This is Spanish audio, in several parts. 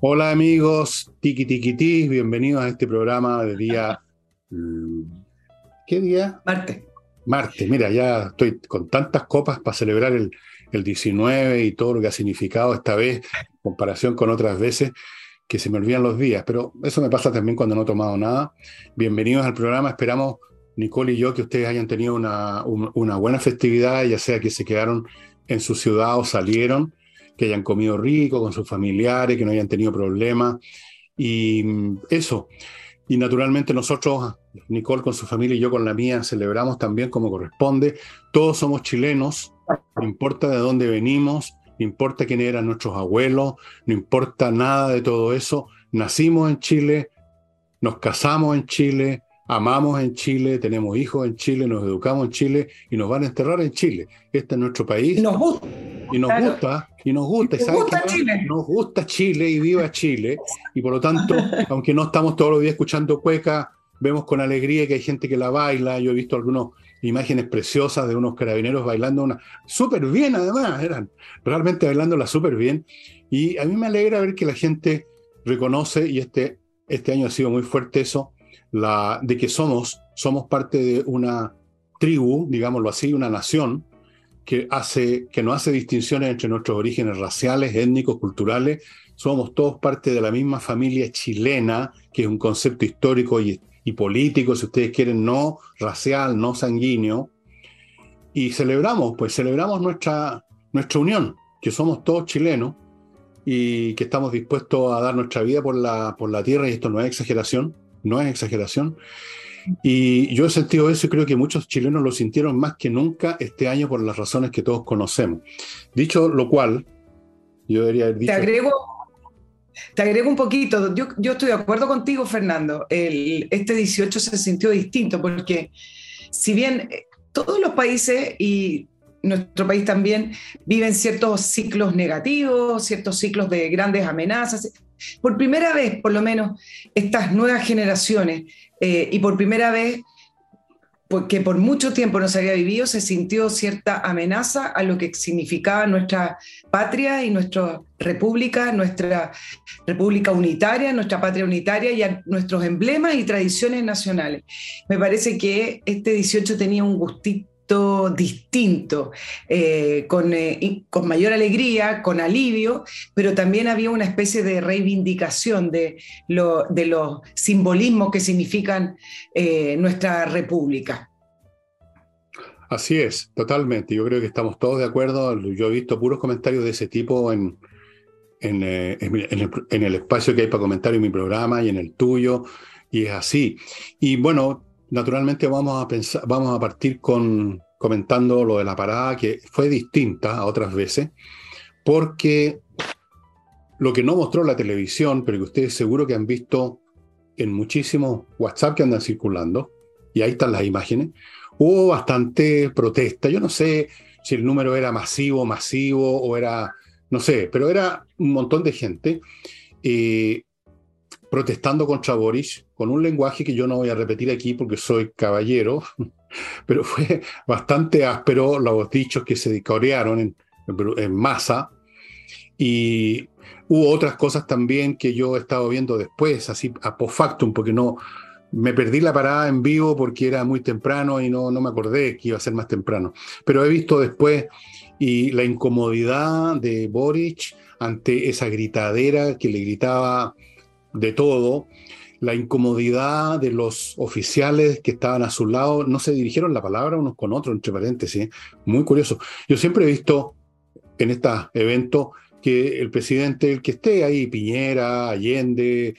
Hola amigos, tiki tiki bienvenidos a este programa de día. Mm, ¿Qué día? Martes. Martes, mira, ya estoy con tantas copas para celebrar el, el 19 y todo lo que ha significado esta vez, en comparación con otras veces, que se me olvidan los días, pero eso me pasa también cuando no he tomado nada. Bienvenidos al programa, esperamos, Nicole y yo, que ustedes hayan tenido una, una buena festividad, ya sea que se quedaron en su ciudad o salieron que hayan comido rico con sus familiares, que no hayan tenido problemas. Y mm, eso. Y naturalmente nosotros, Nicole con su familia y yo con la mía, celebramos también como corresponde. Todos somos chilenos, no importa de dónde venimos, no importa quién eran nuestros abuelos, no importa nada de todo eso. Nacimos en Chile, nos casamos en Chile, amamos en Chile, tenemos hijos en Chile, nos educamos en Chile y nos van a enterrar en Chile. Este es nuestro país. Nos gusta. Y nos gusta, y nos gusta. nos gusta Chile. Nos gusta Chile y viva Chile. Y por lo tanto, aunque no estamos todos los días escuchando cueca, vemos con alegría que hay gente que la baila. Yo he visto algunas imágenes preciosas de unos carabineros bailando una súper bien, además, eran realmente bailándola súper bien. Y a mí me alegra ver que la gente reconoce, y este, este año ha sido muy fuerte eso, la, de que somos, somos parte de una tribu, digámoslo así, una nación que, hace, que no hace distinciones entre nuestros orígenes raciales, étnicos, culturales. Somos todos parte de la misma familia chilena, que es un concepto histórico y, y político, si ustedes quieren, no racial, no sanguíneo. Y celebramos, pues celebramos nuestra, nuestra unión, que somos todos chilenos y que estamos dispuestos a dar nuestra vida por la, por la tierra, y esto no es exageración no es exageración. Y yo he sentido eso y creo que muchos chilenos lo sintieron más que nunca este año por las razones que todos conocemos. Dicho lo cual, yo debería haber dicho... Te agrego, te agrego un poquito. Yo, yo estoy de acuerdo contigo, Fernando. El, este 18 se sintió distinto porque si bien eh, todos los países y nuestro país también viven ciertos ciclos negativos, ciertos ciclos de grandes amenazas, por primera vez, por lo menos, estas nuevas generaciones, eh, y por primera vez, porque por mucho tiempo no se había vivido, se sintió cierta amenaza a lo que significaba nuestra patria y nuestra república, nuestra república unitaria, nuestra patria unitaria y a nuestros emblemas y tradiciones nacionales. Me parece que este 18 tenía un gustito distinto, eh, con, eh, con, mayor alegría, con alivio, pero también había una especie de reivindicación de, lo, de los simbolismos que significan eh, nuestra república. Así es, totalmente. Yo creo que estamos todos de acuerdo. Yo he visto puros comentarios de ese tipo en, en, en el espacio que hay para comentar en mi programa y en el tuyo, y es así. Y bueno, Naturalmente vamos a, pensar, vamos a partir con, comentando lo de la parada, que fue distinta a otras veces, porque lo que no mostró la televisión, pero que ustedes seguro que han visto en muchísimos WhatsApp que andan circulando, y ahí están las imágenes, hubo bastante protesta. Yo no sé si el número era masivo, masivo, o era, no sé, pero era un montón de gente. Eh, protestando contra Boris con un lenguaje que yo no voy a repetir aquí porque soy caballero, pero fue bastante áspero los dichos que se corearon en, masa. Y hubo otras cosas también que yo he estado viendo después, así a post factum, porque no me perdí la parada en vivo porque era muy temprano y no, no me acordé que iba a ser más temprano. Pero he visto después y la incomodidad de Boric ante esa gritadera que le gritaba de todo, la incomodidad de los oficiales que estaban a su lado, no se dirigieron la palabra unos con otros, entre paréntesis, muy curioso. Yo siempre he visto en estos eventos que el presidente, el que esté ahí, Piñera, Allende,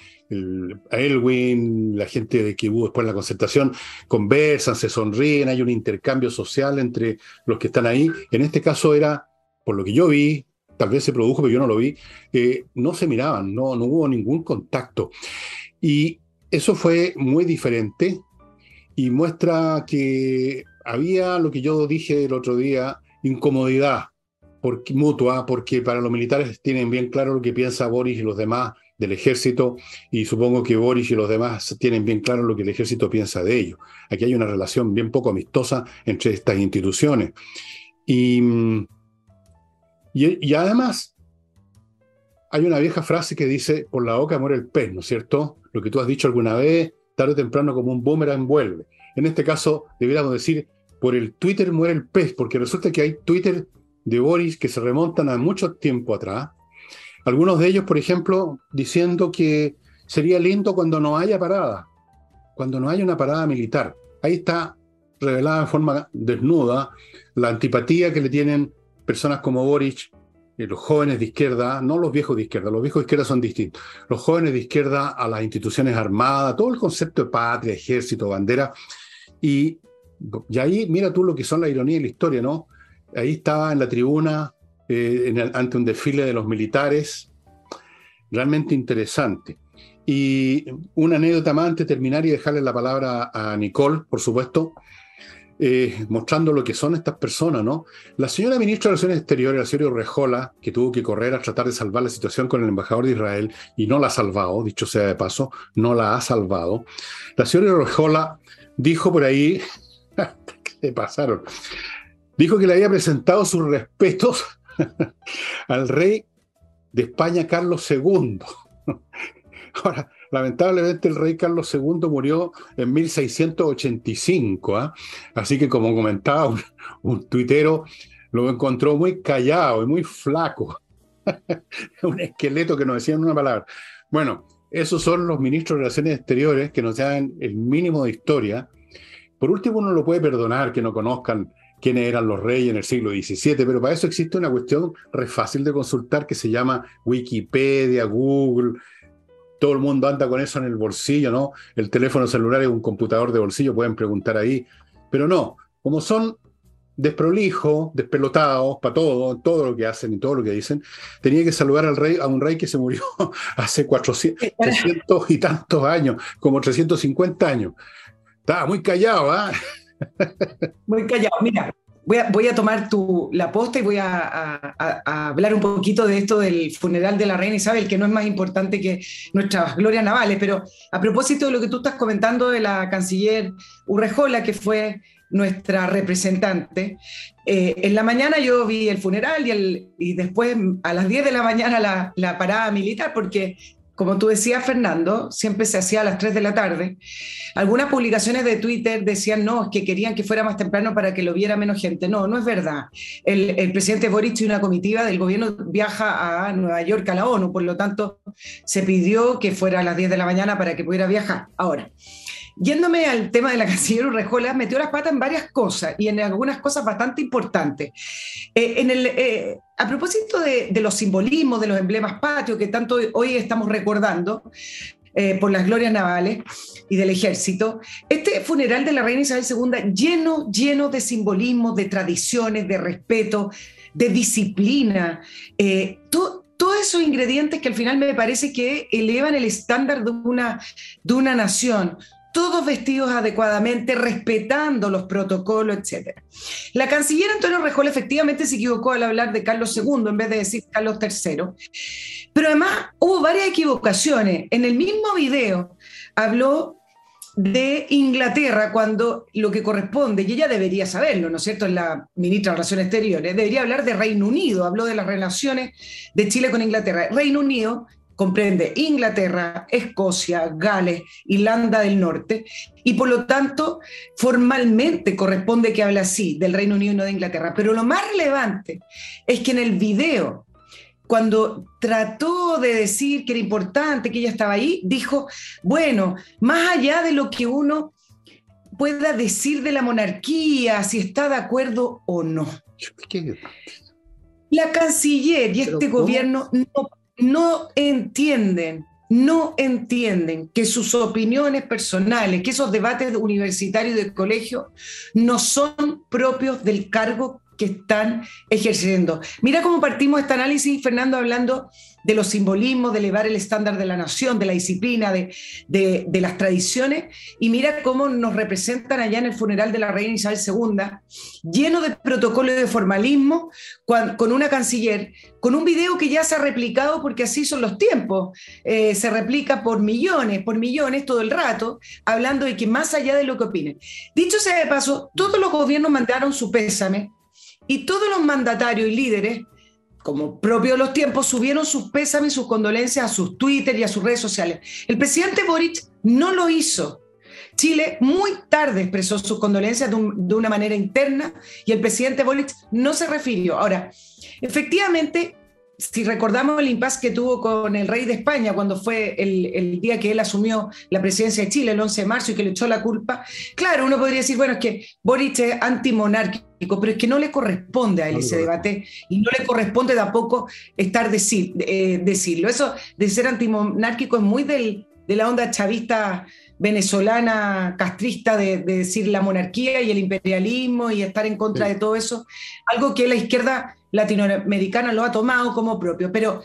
Elwin, la gente de que después la concertación, conversan, se sonríen, hay un intercambio social entre los que están ahí. En este caso era, por lo que yo vi, tal vez se produjo, pero yo no lo vi, eh, no se miraban, no, no hubo ningún contacto. Y eso fue muy diferente y muestra que había lo que yo dije el otro día, incomodidad porque, mutua, porque para los militares tienen bien claro lo que piensa Boris y los demás del ejército y supongo que Boris y los demás tienen bien claro lo que el ejército piensa de ello. Aquí hay una relación bien poco amistosa entre estas instituciones. Y, y, además, hay una vieja frase que dice, por la boca muere el pez, ¿no es cierto? Lo que tú has dicho alguna vez, tarde o temprano como un boomerang vuelve. En este caso, deberíamos decir, por el Twitter muere el pez, porque resulta que hay Twitter de Boris que se remontan a mucho tiempo atrás. Algunos de ellos, por ejemplo, diciendo que sería lindo cuando no haya parada, cuando no haya una parada militar. Ahí está revelada en forma desnuda la antipatía que le tienen personas como Boris, eh, los jóvenes de izquierda, no los viejos de izquierda, los viejos de izquierda son distintos, los jóvenes de izquierda a las instituciones armadas, todo el concepto de patria, ejército, bandera. Y, y ahí mira tú lo que son la ironía y la historia, ¿no? Ahí estaba en la tribuna eh, ante un desfile de los militares, realmente interesante. Y una anécdota más antes de terminar y dejarle la palabra a Nicole, por supuesto, eh, mostrando lo que son estas personas, ¿no? La señora ministra de Relaciones Exteriores, la señora Rejola, que tuvo que correr a tratar de salvar la situación con el embajador de Israel y no la ha salvado, dicho sea de paso, no la ha salvado. La señora Rejola dijo por ahí, ¿qué pasaron? dijo que le había presentado sus respetos al rey de España, Carlos II. Ahora, lamentablemente el rey Carlos II murió en 1685, ¿ah? así que como comentaba un, tuitero, lo encontró muy callado y muy flaco. un esqueleto que no decían una palabra. Bueno, esos son los ministros de Relaciones Exteriores que nos dan el mínimo de historia. Por último, uno lo puede perdonar que no conozcan quiénes eran los reyes en el siglo XVII, pero para eso existe una cuestión re fácil de consultar que se llama Wikipedia, Google. Todo el mundo anda con eso en el bolsillo, ¿no? El teléfono celular es un computador de bolsillo, pueden preguntar ahí. Pero no, como son desprolijos, despelotados para todo, todo lo que hacen y todo lo que dicen, tenía que saludar al rey, a un rey que se murió hace 400, 300 y tantos años, como 350 años. Estaba muy callado, ¿ah? Muy callado. Mira, voy a, tomar tu, la posta y voy a, hablar un poquito de esto del funeral de la reina Isabel, que no es más importante que nuestras glorias navales, pero a propósito de lo que tú estás comentando de la canciller Urrejola, que fue nuestra representante. Eh, en la mañana yo vi el funeral y, el, y después a las 10 de la mañana la, la, parada militar, porque como tú decías, Fernando, siempre se hacía a las 3 de la tarde. Algunas publicaciones de Twitter decían, no, que querían que fuera más temprano para que lo viera menos gente. No, no es verdad. El, presidente Boric y una comitiva del gobierno viaja a Nueva York a la ONU, por lo tanto, se pidió que fuera a las 10 de la mañana para que pudiera viajar. Ahora, Yéndome al tema de la canciller Urrejola, metió las patas en varias cosas y en algunas cosas bastante importantes. Eh, en el, eh, a propósito de, los simbolismos, de los emblemas patrios que tanto hoy estamos recordando, eh, por las glorias navales y del ejército, este funeral de la reina Isabel II lleno, lleno de simbolismos, de tradiciones, de respeto, de disciplina, todos esos ingredientes que al final me parece que elevan el estándar de una, de una nación todos vestidos adecuadamente, respetando los protocolos, etc. La canciller Antonio Rejol efectivamente se equivocó al hablar de Carlos II en vez de decir Carlos III, pero además hubo varias equivocaciones. En el mismo video habló de Inglaterra cuando lo que corresponde, y ella debería saberlo, ¿no es cierto?, es la ministra de Relaciones Exteriores, debería hablar de Reino Unido, habló de las relaciones de Chile con Inglaterra. Reino Unido comprende Inglaterra, Escocia, Gales, Irlanda del Norte, y por lo tanto formalmente corresponde que hable así del Reino Unido y no de Inglaterra. Pero lo más relevante es que en el video, cuando trató de decir que era importante que ella estaba ahí, dijo, bueno, más allá de lo que uno pueda decir de la monarquía, si está de acuerdo o no. La canciller y este gobierno no no entienden, no entienden que sus opiniones personales, que esos debates universitarios del colegio no son propios del cargo que están ejerciendo. Mira cómo partimos este análisis, Fernando, hablando de los simbolismos, de elevar el estándar de la nación, de la disciplina, de, de, las tradiciones, y mira cómo nos representan allá en el funeral de la reina Isabel II, lleno de protocolo y de formalismo, con, una canciller, con un video que ya se ha replicado porque así son los tiempos, eh, se replica por millones, por millones todo el rato, hablando de que más allá de lo que opinen. Dicho sea de paso, todos los gobiernos mandaron su pésame y todos los mandatarios y líderes como propio de los tiempos, subieron sus pésames y sus condolencias a sus Twitter y a sus redes sociales. El presidente Boric no lo hizo. Chile muy tarde expresó sus condolencias de, una manera interna y el presidente Boric no se refirió. Ahora, efectivamente, si recordamos el impasse que tuvo con el rey de España cuando fue el, día que él asumió la presidencia de Chile, el 11 de marzo, y que le echó la culpa, claro, uno podría decir, bueno, es que Boric es antimonárquico, pero es que no le corresponde a él ese debate y no le corresponde tampoco estar decir, eh, decirlo. Eso de ser antimonárquico es muy del, de la onda chavista venezolana castrista de, decir la monarquía y el imperialismo y estar en contra de todo eso, algo que la izquierda latinoamericana lo ha tomado como propio, pero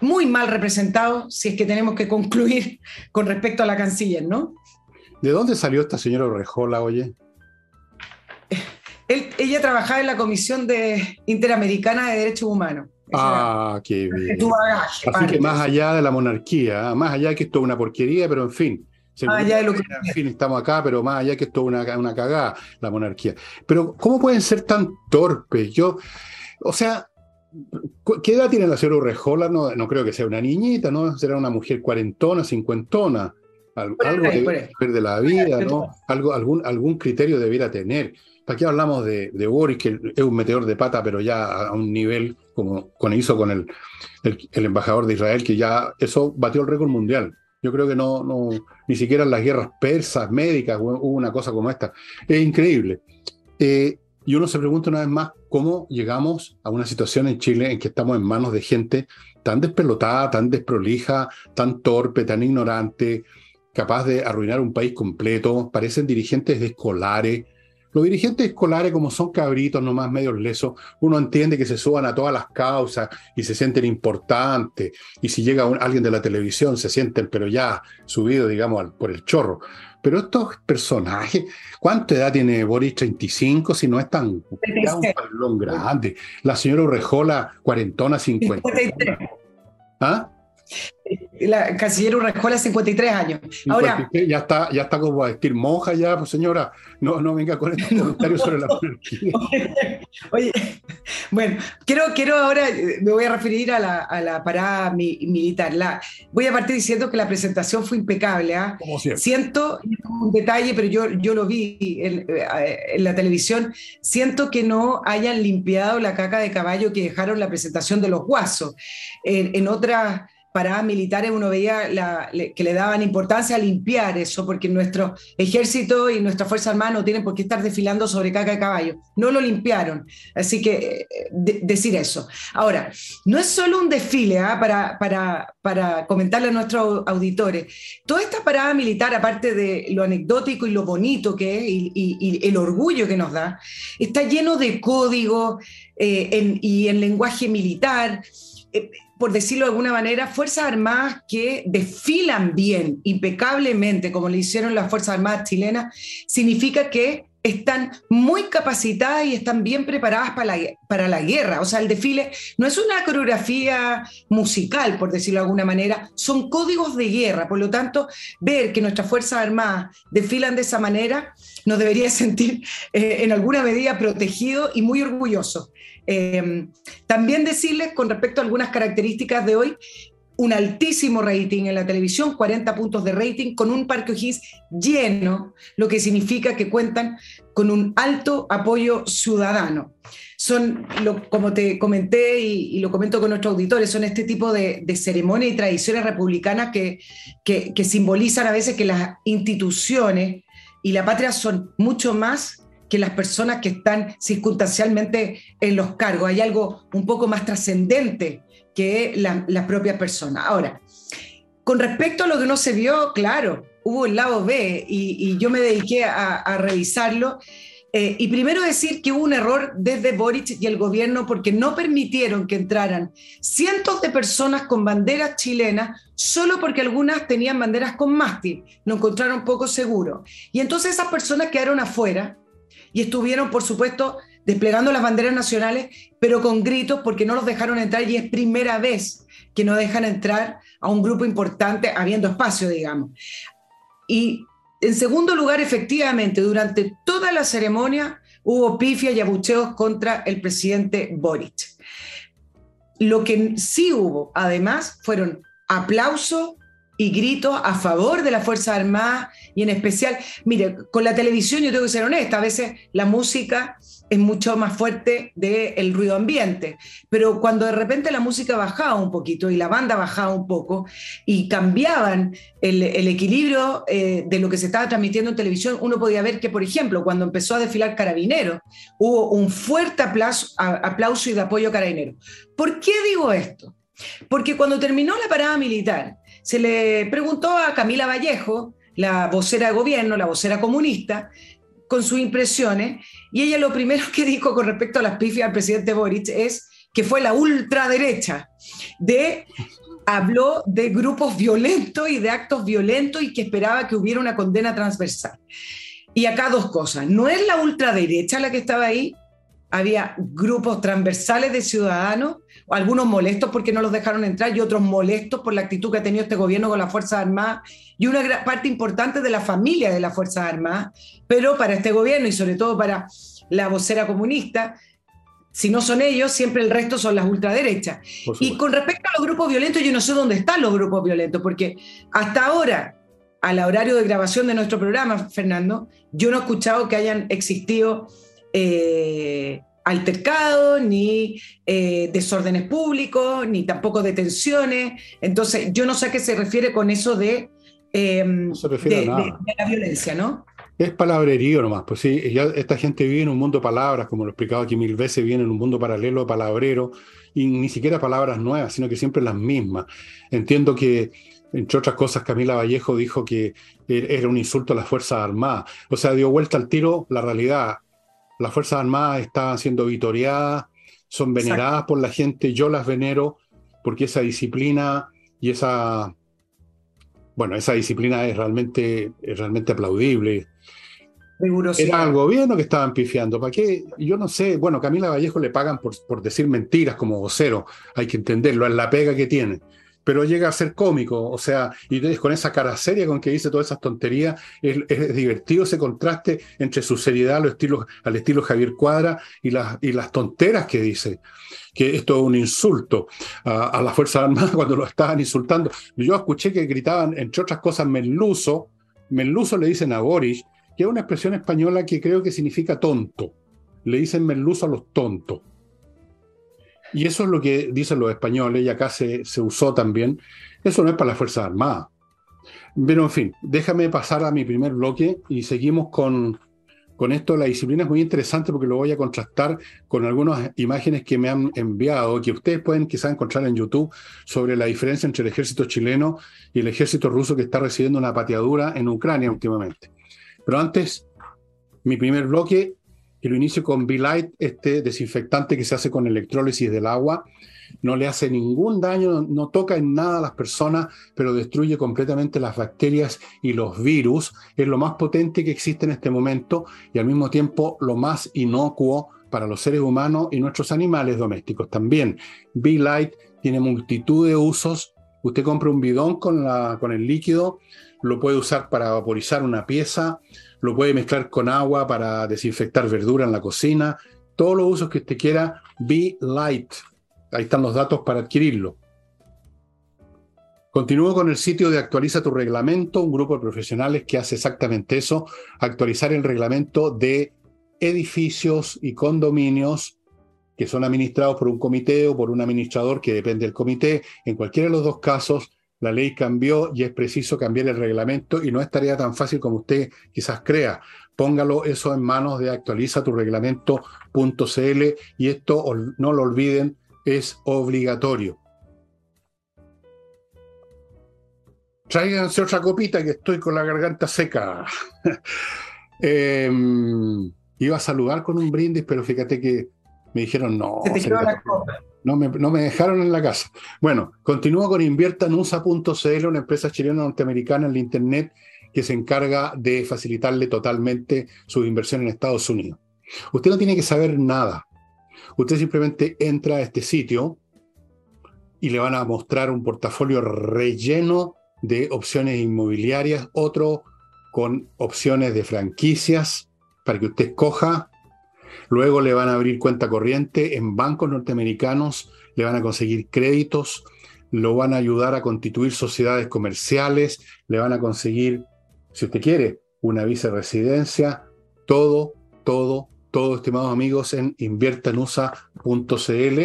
muy mal representado si es que tenemos que concluir con respecto a la canciller, ¿no? ¿De dónde salió esta señora Orejola, oye? ella trabajaba en la Comisión de Interamericana de Derechos Humanos. ah, qué bien. Así que más allá de la monarquía, más allá de que esto es una porquería, pero en fin, más allá de lo que... En fin, estamos acá, pero más allá que esto es una, una cagada, la monarquía. Pero, ¿cómo pueden ser tan torpes? Yo, o sea, ¿qué edad tiene la señora Urrejola? No, no creo que sea una niñita, ¿no? Será una mujer cuarentona, cincuentona. Algo, de, de la vida, ¿no? Algo, algún, algún criterio debiera tener. ¿Para qué hablamos de, de, Boris, que es un meteor de pata, pero ya a un nivel como, como hizo con el, el, embajador de Israel, que ya eso batió el récord mundial? Yo creo que no, no, ni siquiera en las guerras persas, médicas, hubo una cosa como esta. Es increíble. Eh, y uno se pregunta una vez más cómo llegamos a una situación en Chile en que estamos en manos de gente tan despelotada, tan desprolija, tan torpe, tan ignorante, capaz de arruinar un país completo. Parecen dirigentes escolares, los dirigentes escolares, como son cabritos nomás medios lesos, uno entiende que se suban a todas las causas y se sienten importantes. Y si llega alguien de la televisión, se sienten, pero ya subidos, digamos, por el chorro. Pero estos personajes, ¿cuánta edad tiene Boris? 35, si no es tan un grande. La señora Urrejola, cuarentona, 50. ¿Ah? La canciller Urrejola, 53 años. Ahora, ya está, ya está como a decir monja ya, pues señora, no, no venga con estos comentarios sobre la monarquía. Oye, bueno, quiero, quiero ahora, eh, me voy a referir a la, a la parada militar. La, voy a partir diciendo que la presentación fue impecable. ¿ah? Siento un detalle, pero yo, yo lo vi en, eh, en, la televisión, siento que no hayan limpiado la caca de caballo que dejaron la presentación de los guasos. En, en otras paradas militares uno veía que le daban importancia a limpiar eso, porque nuestro ejército y nuestra Fuerza Armada no tienen por qué estar desfilando sobre caca de caballo. No lo limpiaron. Así que eh, decir eso. Ahora, no es solo un desfile ¿ah? para, para, para comentarle a nuestros auditores. Toda esta parada militar, aparte de lo anecdótico y lo bonito que es y, el orgullo que nos da, está lleno de código eh, y en lenguaje militar. Eh, por decirlo de alguna manera, Fuerzas Armadas que desfilan bien, impecablemente, como le hicieron las Fuerzas Armadas chilenas, significa que están muy capacitadas y están bien preparadas para la, para la guerra. O sea, el desfile no es una coreografía musical, por decirlo de alguna manera, son códigos de guerra. Por lo tanto, ver que nuestras Fuerzas Armadas desfilan de esa manera nos debería sentir eh, en alguna medida protegidos y muy orgullosos. Em, también decirles con respecto a algunas características de hoy, un altísimo rating en la televisión, 40 puntos de rating, con un parque O'Higgins lleno, lo que significa que cuentan con un alto apoyo ciudadano. Son, como te comenté y, lo comento con nuestros auditores, son este tipo de, ceremonias y tradiciones republicanas que, que simbolizan a veces que las instituciones y la patria son mucho más que las personas que están circunstancialmente en los cargos. Hay algo un poco más trascendente que las propias personas. Ahora, con respecto a lo que no se vio, claro, hubo el lado B y, yo me dediqué a, revisarlo Eh, y primero decir que hubo un error desde Boric y el gobierno porque no permitieron que entraran cientos de personas con banderas chilenas solo porque algunas tenían banderas con mástil. Lo encontraron poco seguro. Y entonces esas personas quedaron afuera y estuvieron, por supuesto, desplegando las banderas nacionales, pero con gritos porque no los dejaron entrar y es primera vez que no dejan entrar a un grupo importante habiendo espacio, digamos. Y en segundo lugar, efectivamente, durante toda la ceremonia hubo pifia y abucheos contra el presidente Boric. Lo que sí hubo, además, fueron aplausos y gritos a favor de la Fuerza Armada y en especial, mire, con la televisión yo tengo que ser honesta, a veces la música es mucho más fuerte del ruido ambiente. Pero cuando de repente la música bajaba un poquito y la banda bajaba un poco y cambiaban el, equilibrio eh, de lo que se estaba transmitiendo en televisión, uno podía ver que, por ejemplo, cuando empezó a desfilar Carabinero, hubo un fuerte aplauso, y de apoyo a Carabinero. ¿Por qué digo esto? Porque cuando terminó la parada militar, se le preguntó a Camila Vallejo, la vocera de gobierno, la vocera comunista, con sus impresiones y ella lo primero que dijo con respecto a las pifias del presidente Boric es que fue la ultraderecha de habló de grupos violentos y de actos violentos y que esperaba que hubiera una condena transversal. Y acá dos cosas, no es la ultraderecha la que estaba ahí, había grupos transversales de ciudadanos, algunos molestos porque no los dejaron entrar y otros molestos por la actitud que ha tenido este gobierno con las Fuerzas Armadas y una parte importante de la familia de las Fuerzas Armadas, pero para este gobierno y sobre todo para la vocera comunista, si no son ellos, siempre el resto son las ultraderechas. Y con respecto a los grupos violentos, yo no sé dónde están los grupos violentos, porque hasta ahora, al horario de grabación de nuestro programa, Fernando, yo no he escuchado que hayan existido eh, altercados, ni eh, desórdenes públicos, ni tampoco detenciones. Entonces, yo no sé a qué se refiere con eso de, em, la violencia, ¿no? Es palabrerío nomás, pues sí, esta gente vive en un mundo de palabras, como lo he explicado aquí mil veces, vive en un mundo paralelo de palabrero, y ni siquiera palabras nuevas, sino que siempre las mismas. Entiendo que, entre otras cosas, Camila Vallejo dijo que er, era un insulto a las Fuerzas Armadas, o sea, dio vuelta al tiro la realidad las Fuerzas Armadas estaban siendo vitoriadas, son veneradas por la gente, yo las venero porque esa disciplina y esa, bueno, esa disciplina es realmente, realmente aplaudible. Era el gobierno que estaban pifiando. ¿Para qué? Yo no sé. Bueno, Camila Vallejo le pagan por, por decir mentiras como vocero. Hay que entenderlo, es la pega que tiene pero llega a ser cómico, o sea, y con esa cara seria con que dice todas esas tonterías, es, divertido ese contraste entre su seriedad al estilo, al estilo Javier Cuadra y las, tonteras que dice, que esto es un insulto a, las Fuerzas Armadas cuando lo estaban insultando. Yo escuché que gritaban, entre otras cosas, menluso, menluso le dicen a Boris, que es una expresión española que creo que significa tonto, le dicen menluso a los tontos. Y eso es lo que dicen los españoles, y acá se, se usó también. Eso no es para las Fuerzas Armadas. Pero en fin, déjame pasar a mi primer bloque y seguimos con, con esto. La disciplina es muy interesante porque lo voy a contrastar con algunas imágenes que me han enviado, que ustedes pueden quizás encontrar en YouTube, sobre la diferencia entre el ejército chileno y el ejército ruso que está recibiendo una pateadura en Ucrania últimamente. Pero antes, mi primer bloque que lo inicio con B-Light, este desinfectante que se hace con electrólisis del agua. No le hace ningún daño, no toca en nada a las personas, pero destruye completamente las bacterias y los virus. Es lo más potente que existe en este momento y al mismo tiempo lo más inocuo para los seres humanos y nuestros animales domésticos también. B-Light tiene multitud de usos. Usted compra un bidón con, la, con el líquido, lo puede usar para vaporizar una pieza, lo puede mezclar con agua para desinfectar verdura en la cocina, todos los usos que usted quiera, Be Light. Ahí están los datos para adquirirlo. Continúo con el sitio de Actualiza tu reglamento, un grupo de profesionales que hace exactamente eso, actualizar el reglamento de edificios y condominios que son administrados por un comité o por un administrador que depende del comité. En cualquiera de los dos casos, la ley cambió y es preciso cambiar el reglamento y no es tarea tan fácil como usted quizás crea. Póngalo eso en manos de actualiza tu reglamento.cl y esto, no lo olviden, es obligatorio. Tráiganse otra copita que estoy con la garganta seca. Em, Iba a saludar con un brindis, pero fíjate que me dijeron no. No me, no me, dejaron en la casa. Bueno, continúo con inviertanusa.cl, una empresa chilena norteamericana en la Internet que se encarga de facilitarle totalmente su inversión en Estados Unidos. Usted no tiene que saber nada. Usted simplemente entra a este sitio y le van a mostrar un portafolio relleno de opciones inmobiliarias, otro con opciones de franquicias para que usted escoja. Luego le van a abrir cuenta corriente en bancos norteamericanos, le van a conseguir créditos, lo van a ayudar a constituir sociedades comerciales, le van a conseguir, si usted quiere, una viceresidencia, todo, todo, todo, estimados amigos, en inviertanusa.cl.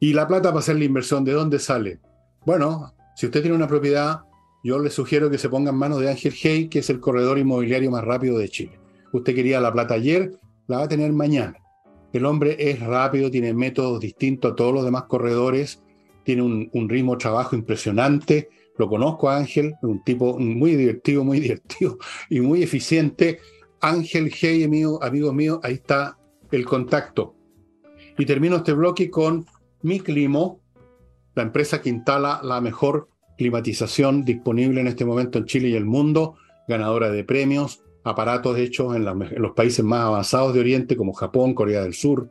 Y la plata para hacer la inversión, ¿de dónde sale? Bueno, si usted tiene una propiedad, yo le sugiero que se ponga en manos de Ángel Hey, que es el corredor inmobiliario más rápido de Chile. Usted quería la plata ayer, la va a tener mañana. El hombre es rápido, tiene métodos distintos a todos los demás corredores, tiene un, ritmo de trabajo impresionante. Lo conozco a Ángel, un tipo muy divertido, muy divertido y muy eficiente. Ángel Hey, amigo, amigos míos, ahí está el contacto. Y termino este bloque con Mi Climo, la empresa que instala la mejor climatización disponible en este momento en Chile y el mundo, ganadora de premios, aparatos hechos en, los países más avanzados de Oriente como Japón, Corea del Sur.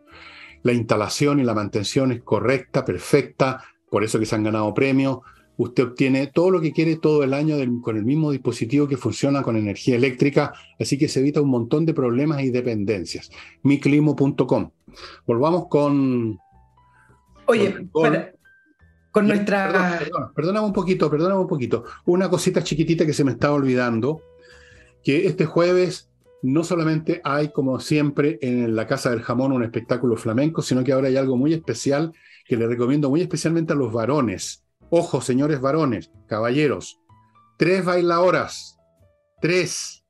La instalación y la mantención es correcta, perfecta, por eso que se han ganado premios. Usted obtiene todo lo que quiere todo el año con el mismo dispositivo que funciona con energía eléctrica, así que se evita un montón de problemas y dependencias. miclimo.com. Volvamos con... Oye, con nuestra... perdóname un poquito, perdóname un poquito. Una cosita chiquitita que se me estaba olvidando, que este jueves no solamente hay, como siempre, en la Casa del Jamón un espectáculo flamenco, sino que ahora hay algo muy especial que le recomiendo muy especialmente a los varones. Ojo, señores varones, caballeros, tres bailadoras, tres,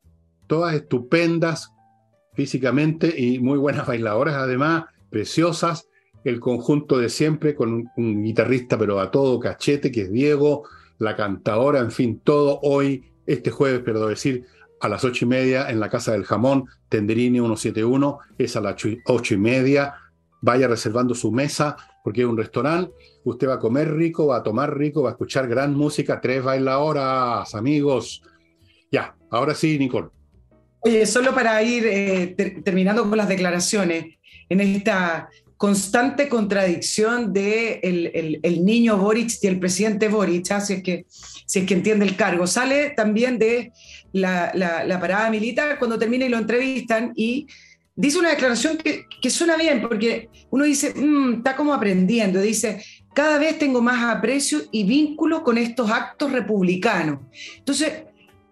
todas estupendas físicamente y muy buenas bailadoras, además, preciosas, el conjunto de siempre con un, guitarrista, pero a todo cachete, que es Diego, la cantadora, en fin, todo hoy, este jueves, perdón decir, a las ocho y media en la Casa del Jamón, Tenderini 171, es a las ocho y media. Vaya reservando su mesa, porque es un restaurante. Usted va a comer rico, va a tomar rico, va a escuchar gran música, tres bailadoras, amigos. Ya, ahora sí, Nicole. Oye, solo para ir eh, terminando con las declaraciones, en esta constante contradicción de el, niño Boric y el presidente Boric, ¿ah? si, es que, si es que entiende el cargo. Sale también de la, parada militar cuando termina y lo entrevistan y dice una declaración que, suena bien, porque uno dice, mm, está como aprendiendo, dice, cada vez tengo más aprecio y vínculo con estos actos republicanos. Entonces,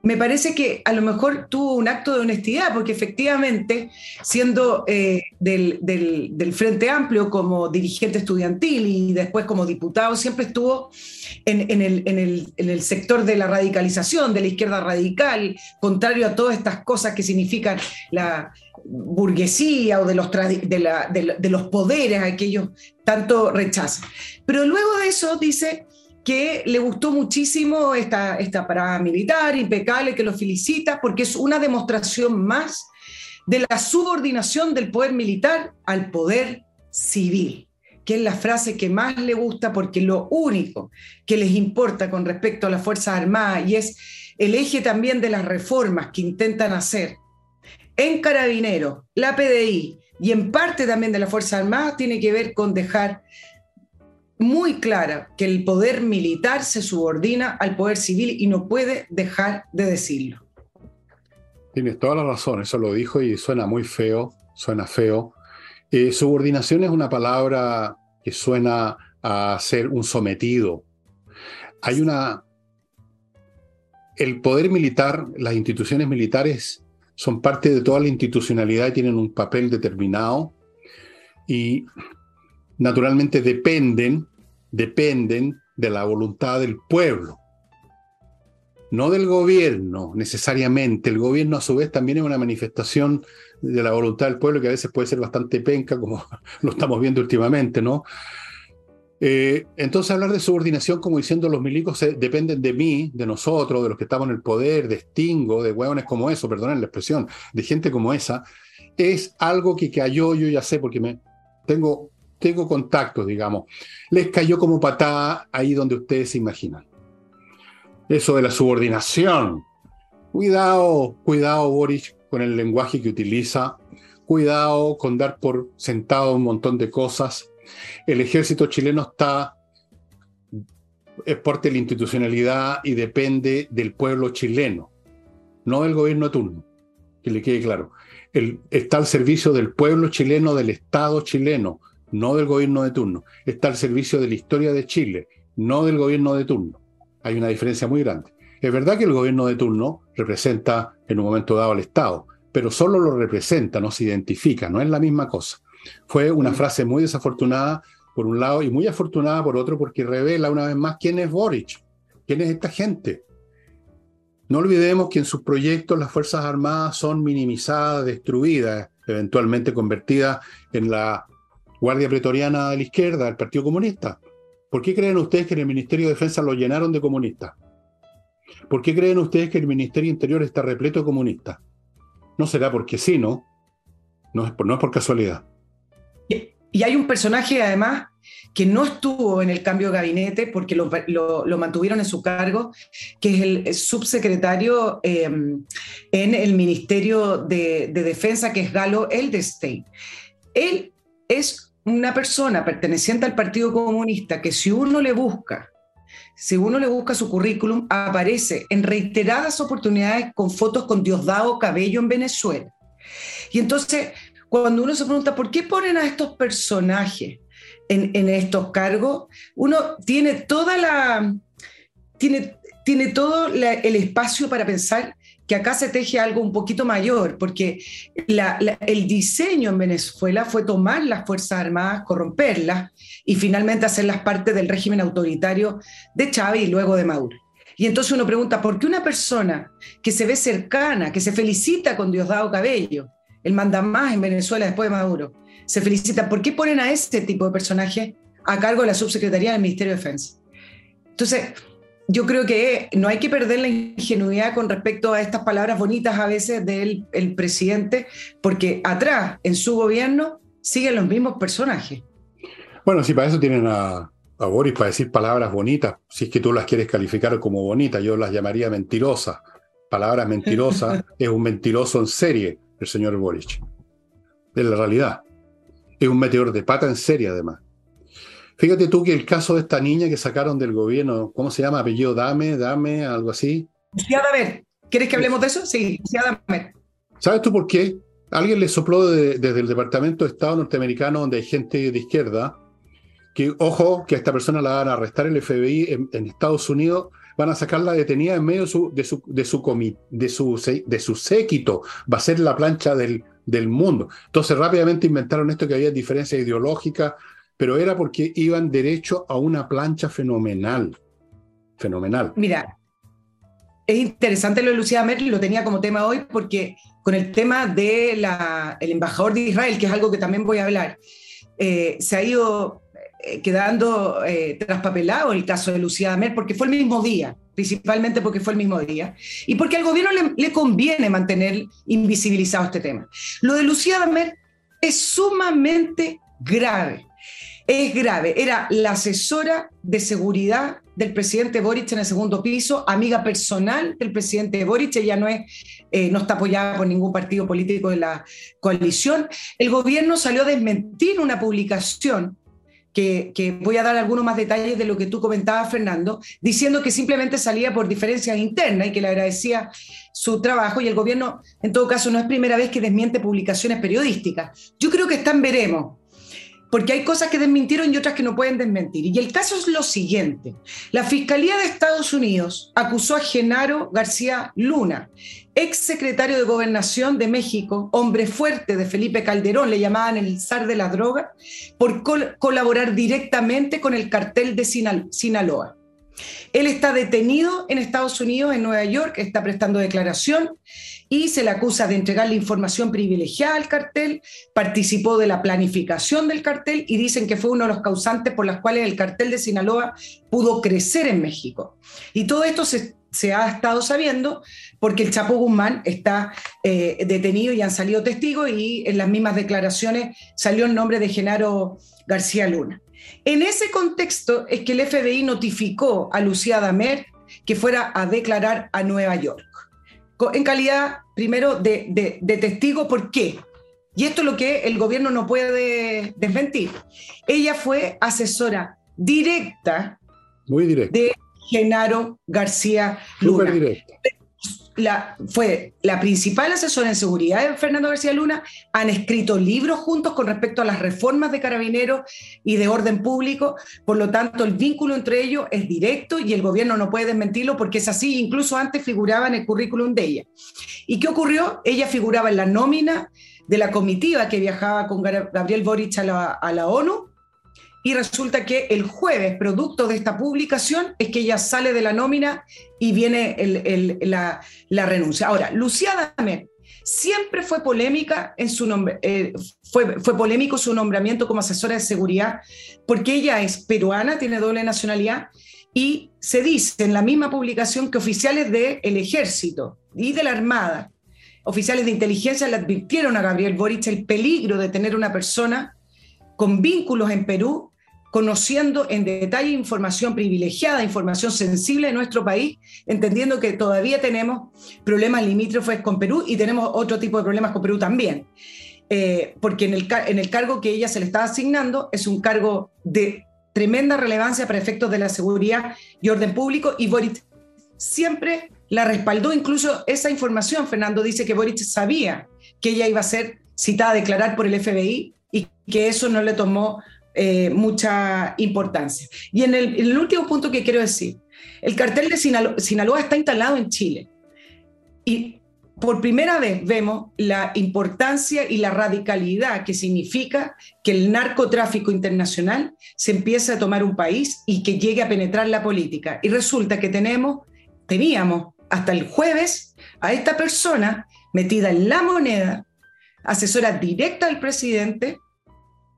me parece que a lo mejor tuvo un acto de honestidad, porque efectivamente, siendo eh, del, Frente Amplio como dirigente estudiantil y después como diputado, siempre estuvo en, el, sector de la radicalización, de la izquierda radical, contrario a todas estas cosas que significan la burguesía o de los, de los poderes a aquellos tanto rechazan. Pero luego de eso dice que le gustó muchísimo esta, esta parada militar, impecable, que lo felicita, porque es una demostración más de la subordinación del poder militar al poder civil, que es la frase que más le gusta porque lo único que les importa con respecto a las Fuerzas Armadas y es el eje también de las reformas que intentan hacer en Carabineros, la PDI y en parte también de las Fuerzas Armadas tiene que ver con dejar muy clara que el poder militar se subordina al poder civil y no puede dejar de decirlo. Tienes toda la razón, eso lo dijo y suena muy feo, suena feo. Eh, subordinación es una palabra que suena a ser un sometido. Hay una... El poder militar, las instituciones militares son parte de toda la institucionalidad y tienen un papel determinado y naturalmente dependen, dependen de la voluntad del pueblo, no del gobierno necesariamente. El gobierno a su vez también es una manifestación de la voluntad del pueblo que a veces puede ser bastante penca, como lo estamos viendo últimamente, ¿no? Eh, entonces hablar de subordinación como diciendo los milicos dependen de mí, de nosotros, de los que estamos en el poder, de Stingo, de hueones como eso, perdonen la expresión, de gente como esa, es algo que cayó, yo ya sé, porque me tengo, tengo contactos, digamos, les cayó como patada ahí donde ustedes se imaginan. Eso de la subordinación. Cuidado, cuidado, Boris, con el lenguaje que utiliza. Cuidado con dar por sentado un montón de cosas. El ejército chileno está es parte de la institucionalidad y depende del pueblo chileno, no del gobierno de turno, que le quede claro. está al servicio del pueblo chileno, del Estado chileno, no del gobierno de turno. Está al servicio de la historia de Chile, no del gobierno de turno. Hay una diferencia muy grande. Es verdad que el gobierno de turno representa en un momento dado al Estado, pero solo lo representa, no se identifica, no es la misma cosa. Fue una mm. frase muy desafortunada por un lado y muy afortunada por otro porque revela una vez más quién es Boric, quién es esta gente. No olvidemos que en sus proyectos las Fuerzas Armadas son minimizadas, destruidas, eventualmente convertidas en la Guardia Pretoriana de la izquierda, del Partido Comunista. ¿Por qué creen ustedes que en el Ministerio de Defensa lo llenaron de comunistas? ¿Por qué creen ustedes que el Ministerio Interior está repleto de comunistas? No será porque sí, ¿no? No es por, no es por casualidad. Y hay un personaje, además, que no estuvo en el cambio de gabinete porque lo, mantuvieron en su cargo, que es el subsecretario em, en el Ministerio de, de, Defensa, que es Galo Eldestein. Él es una persona perteneciente al Partido Comunista que si uno le busca, si uno le busca su currículum, aparece en reiteradas oportunidades con fotos con Diosdado Cabello en Venezuela. Y entonces cuando uno se pregunta por qué ponen a estos personajes en, estos cargos, uno tiene toda la tiene, tiene todo el espacio para pensar que acá se teje algo un poquito mayor, porque el diseño en Venezuela fue tomar las Fuerzas Armadas, corromperlas y finalmente hacerlas parte del régimen autoritario de Chávez y luego de Maduro. Y entonces uno pregunta, ¿por qué una persona que se ve cercana, que se felicita con Diosdado Cabello, el manda más en Venezuela después de Maduro. Se felicita. ¿Por qué ponen a este tipo de personaje a cargo de la subsecretaría del Ministerio de Defensa? Entonces, yo creo que no hay que perder la ingenuidad con respecto a estas palabras bonitas a veces del el presidente, porque atrás, en su gobierno, siguen los mismos personajes. Bueno, sí, para eso tienen a, a Boris para decir palabras bonitas, si es que tú las quieres calificar como bonitas, yo las llamaría mentirosas. Palabras mentirosas, es un mentiroso en serie el señor Boric. Es la realidad. Es un meteor de pata en serie, además. Fíjate tú que el caso de esta niña que sacaron del gobierno, ¿cómo se llama? Apellido Dame, Dame, algo así. Lucía Dame. ¿Quieres que hablemos de eso? Sí, Lucía Dame. ¿Sabes tú por qué? Alguien le sopló desde el Departamento de Estado norteamericano, donde hay gente de izquierda, que, ojo, que a esta persona la van a arrestar el FBI en Estados Unidos van a sacarla detenida en medio de su, de su, de su, de su, séquito, va a ser la plancha del, del mundo. Entonces rápidamente inventaron esto que había diferencias ideológicas, pero era porque iban derecho a una plancha fenomenal. Fenomenal. Mira, es interesante lo de Lucía Merkel, lo tenía como tema hoy, porque con el tema del el embajador de Israel, que es algo que también voy a hablar, eh, se ha ido eh, quedando eh, traspapelado el caso de Lucía Damer porque fue el mismo día, principalmente porque fue el mismo día, y porque al gobierno le, conviene mantener invisibilizado este tema. Lo de Lucía Damer es sumamente grave. Es grave. Era la asesora de seguridad del presidente Boric en el segundo piso, amiga personal del presidente Boric, ella no, es, eh, no está apoyada por ningún partido político de la coalición. El gobierno salió a desmentir una publicación que, voy a dar algunos más detalles de lo que tú comentabas, Fernando, diciendo que simplemente salía por diferencias internas y que le agradecía su trabajo y el gobierno, en todo caso, no es primera vez que desmiente publicaciones periodísticas. Yo creo que están veremos porque hay cosas que desmintieron y otras que no pueden desmentir. Y el caso es lo siguiente. La Fiscalía de Estados Unidos acusó a Genaro García Luna, ex secretario de Gobernación de México, hombre fuerte de Felipe Calderón, le llamaban el zar de la droga, por colaborar directamente con el cartel de Sinaloa. Él está detenido en Estados Unidos, en Nueva York, está prestando declaración y se le acusa de entregarle información privilegiada al cartel, participó de la planificación del cartel y dicen que fue uno de los causantes por los cuales el cartel de Sinaloa pudo crecer en México. Y todo esto se, ha estado sabiendo porque el Chapo Guzmán está eh, detenido y han salido testigos y en las mismas declaraciones salió el nombre de Genaro García Luna. En ese contexto es que el FBI notificó a Lucía Damer que fuera a declarar a Nueva York, en calidad, primero, de, testigo. ¿Por qué? Y esto es lo que el gobierno no puede desmentir. Ella fue asesora directa, Muy directa. de Genaro García Luna. directa la, fue la principal asesora en seguridad de Fernando García Luna, han escrito libros juntos con respecto a las reformas de carabineros y de orden público, por lo tanto el vínculo entre ellos es directo y el gobierno no puede desmentirlo porque es así, incluso antes figuraba en el currículum de ella. ¿Y qué ocurrió? Ella figuraba en la nómina de la comitiva que viajaba con Gabriel Boric a la, a la ONU y resulta que el jueves, producto de esta publicación, es que ella sale de la nómina y viene la, renuncia. Ahora, Lucía Damer siempre fue polémica en su nombre, eh, fue, fue polémico su nombramiento como asesora de seguridad, porque ella es peruana, tiene doble nacionalidad, y se dice en la misma publicación que oficiales del ejército y de la Armada, oficiales de inteligencia, le advirtieron a Gabriel Boric el peligro de tener una persona con vínculos en Perú conociendo en detalle información privilegiada, información sensible de nuestro país, entendiendo que todavía tenemos problemas limítrofes con Perú y tenemos otro tipo de problemas con Perú también. Eh, porque en el, en el cargo que ella se le está asignando es un cargo de tremenda relevancia para efectos de la seguridad y orden público y Boric siempre la respaldó, incluso esa información, Fernando dice que Boric sabía que ella iba a ser citada a declarar por el FBI y que eso no le tomó eh, mucha importancia. Y en el, último punto que quiero decir, el cartel de Sinaloa, está instalado en Chile. Y por primera vez vemos la importancia y la radicalidad que significa que el narcotráfico internacional se empiece a tomar un país y que llegue a penetrar la política. Y resulta que tenemos, teníamos hasta el jueves a esta persona metida en la moneda, asesora directa del presidente,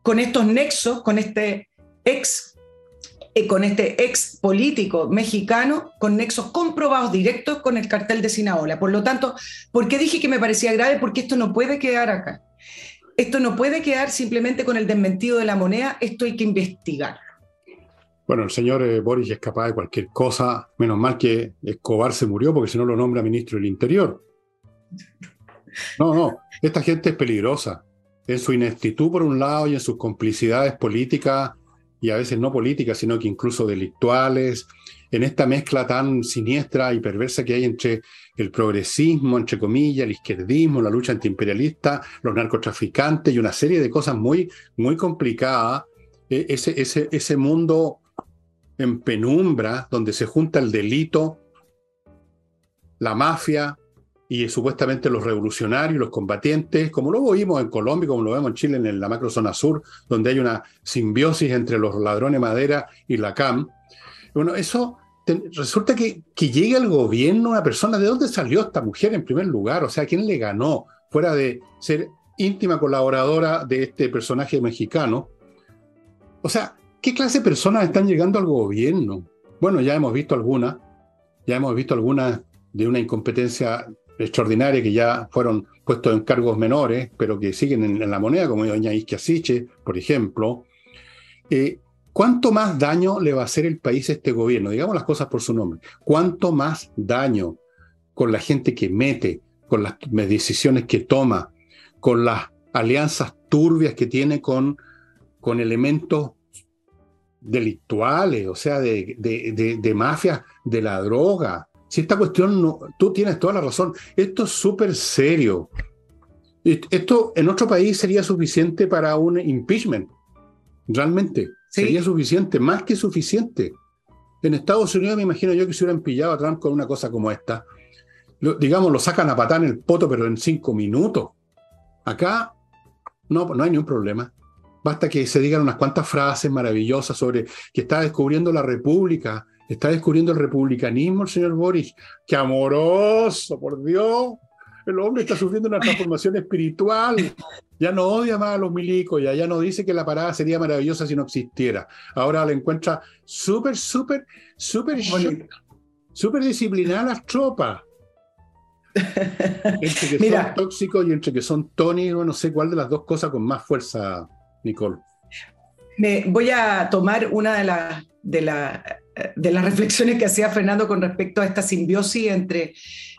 con estos nexos, con este ex, eh, con este ex político mexicano, con nexos comprobados directos con el cartel de Sinaola. Por lo tanto, ¿por qué dije que me parecía grave? Porque esto no puede quedar acá. Esto no puede quedar simplemente con el desmentido de la moneda, esto hay que investigarlo. Bueno, el señor eh, Boris es capaz de cualquier cosa, menos mal que Escobar se murió porque si no lo nombra ministro del Interior. No, no, esta gente es peligrosa en su ineptitud por un lado y en sus complicidades políticas y a veces no políticas, sino que incluso delictuales, en esta mezcla tan siniestra y perversa que hay entre el progresismo, entre comillas, el izquierdismo, la lucha antiimperialista, los narcotraficantes y una serie de cosas muy, muy complicadas, e, ese, ese, ese mundo en penumbra donde se junta el delito, la mafia, y supuestamente los revolucionarios, los combatientes, como lo vimos en Colombia, como lo vemos en Chile, en la macrozona sur, donde hay una simbiosis entre los ladrones de madera y la CAM. Bueno, eso resulta que, que llegue al gobierno una persona, ¿de dónde salió esta mujer en primer lugar? O sea, ¿quién le ganó? Fuera de ser íntima colaboradora de este personaje mexicano. O sea, ¿qué clase de personas están llegando al gobierno? Bueno, ya hemos visto algunas, ya hemos visto algunas de una incompetencia extraordinarias que ya fueron puestos en cargos menores, pero que siguen en, la moneda, como doña Isquia Siche, por ejemplo. Eh, ¿Cuánto más daño le va a hacer el país a este gobierno? Digamos las cosas por su nombre. ¿Cuánto más daño con la gente que mete, con las decisiones que toma, con las alianzas turbias que tiene con, con elementos delictuales, o sea, de, de, de mafias de la droga, si esta cuestión, no, tú tienes toda la razón, esto es súper serio. Esto en otro país sería suficiente para un impeachment. Realmente, sería suficiente, más que suficiente. En Estados Unidos me imagino yo que se hubieran pillado a Trump con una cosa como esta. digamos, lo sacan a patar en el poto, pero en cinco minutos. Acá no, no hay ningún problema. Basta que se digan unas cuantas frases maravillosas sobre que está descubriendo la República Está descubriendo el republicanismo el señor Boris. ¡Qué amoroso, por Dios! El hombre está sufriendo una transformación espiritual. Ya no odia más a los milicos, ya, ya no dice que la parada sería maravillosa si no existiera. Ahora le encuentra súper, súper, súper, súper disciplinada las tropas. Entre que son tóxicos y entre que son Tony, no sé cuál de las dos cosas con más fuerza, Nicole. Me voy a tomar una de, las de, la, de las reflexiones que hacía Fernando con respecto a esta simbiosis entre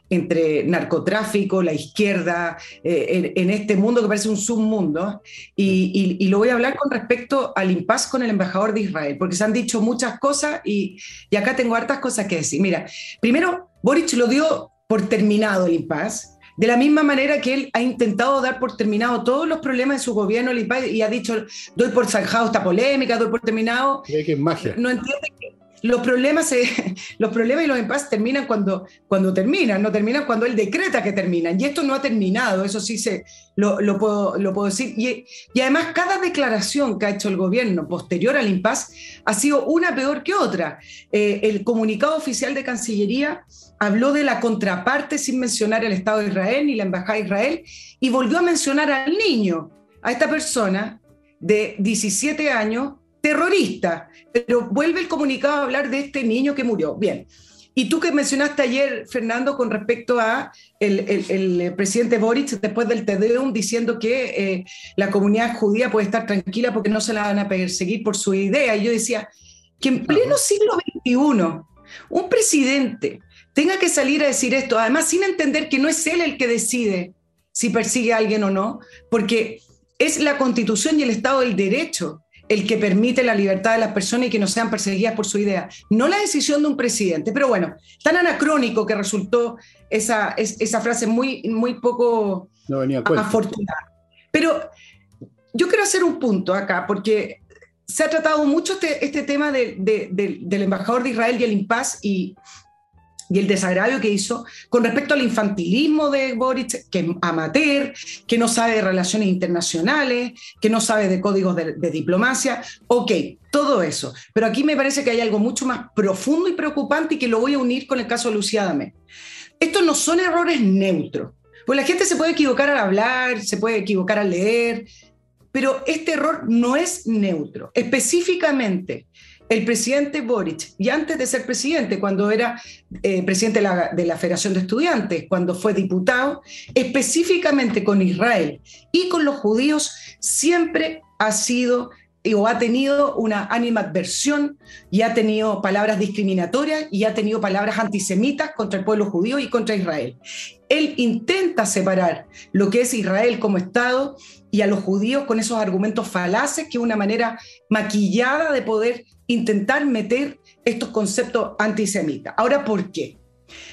entre narcotráfico, la izquierda, eh, en, este mundo que parece un submundo. Y, y, lo voy a hablar con respecto al impasse con el embajador de Israel, porque se han dicho muchas cosas y, y acá tengo hartas cosas que decir. Mira, primero, Boric lo dio por terminado el impasse. De la misma manera que él ha intentado dar por terminado todos los problemas de su gobierno y ha dicho, doy por zanjado esta polémica, doy por terminado. que magia. No entiende que los problemas, los problemas y los empases terminan cuando, cuando terminan, no terminan cuando él decreta que terminan. Y esto no ha terminado, eso sí se, lo, lo, puedo, lo puedo decir. Y, y, además cada declaración que ha hecho el gobierno posterior al impasse ha sido una peor que otra. Eh, el comunicado oficial de Cancillería habló de la contraparte sin mencionar el Estado de Israel ni la Embajada de Israel y volvió a mencionar al niño, a esta persona de 17 años terrorista, pero vuelve el comunicado a hablar de este niño que murió. Bien. Y tú que mencionaste ayer, Fernando, con respecto a el, presidente Boric después del Tedeum diciendo que eh, la comunidad judía puede estar tranquila porque no se la van a perseguir por su idea. Y yo decía que en pleno siglo XXI, un presidente tenga que salir a decir esto, además sin entender que no es él el que decide si persigue a alguien o no, porque es la constitución y el Estado del Derecho el que permite la libertad de las personas y que no sean perseguidas por su idea. No la decisión de un presidente, pero bueno, tan anacrónico que resultó esa, esa frase muy, muy poco afortunada. Pero yo quiero hacer un punto acá, porque se ha tratado mucho este, este tema del embajador de Israel y el impas y y el desagravio que hizo con respecto al infantilismo de Boric, que es amateur, que no sabe de relaciones internacionales, que no sabe de códigos de, diplomacia. Ok, todo eso. Pero aquí me parece que hay algo mucho más profundo y preocupante y que lo voy a unir con el caso de Lucía Dame. Estos no son errores neutros. Pues la gente se puede equivocar al hablar, se puede equivocar al leer, pero este error no es neutro. Específicamente, el presidente Boric, y antes de ser presidente, cuando era eh, presidente de la, Federación de Estudiantes, cuando fue diputado, específicamente con Israel y con los judíos, siempre ha sido o ha tenido una animadversión y ha tenido palabras discriminatorias y ha tenido palabras antisemitas contra el pueblo judío y contra Israel. Él intenta separar lo que es Israel como Estado y a los judíos con esos argumentos falaces, que es una manera maquillada de poder intentar meter estos conceptos antisemitas. Ahora, ¿por qué?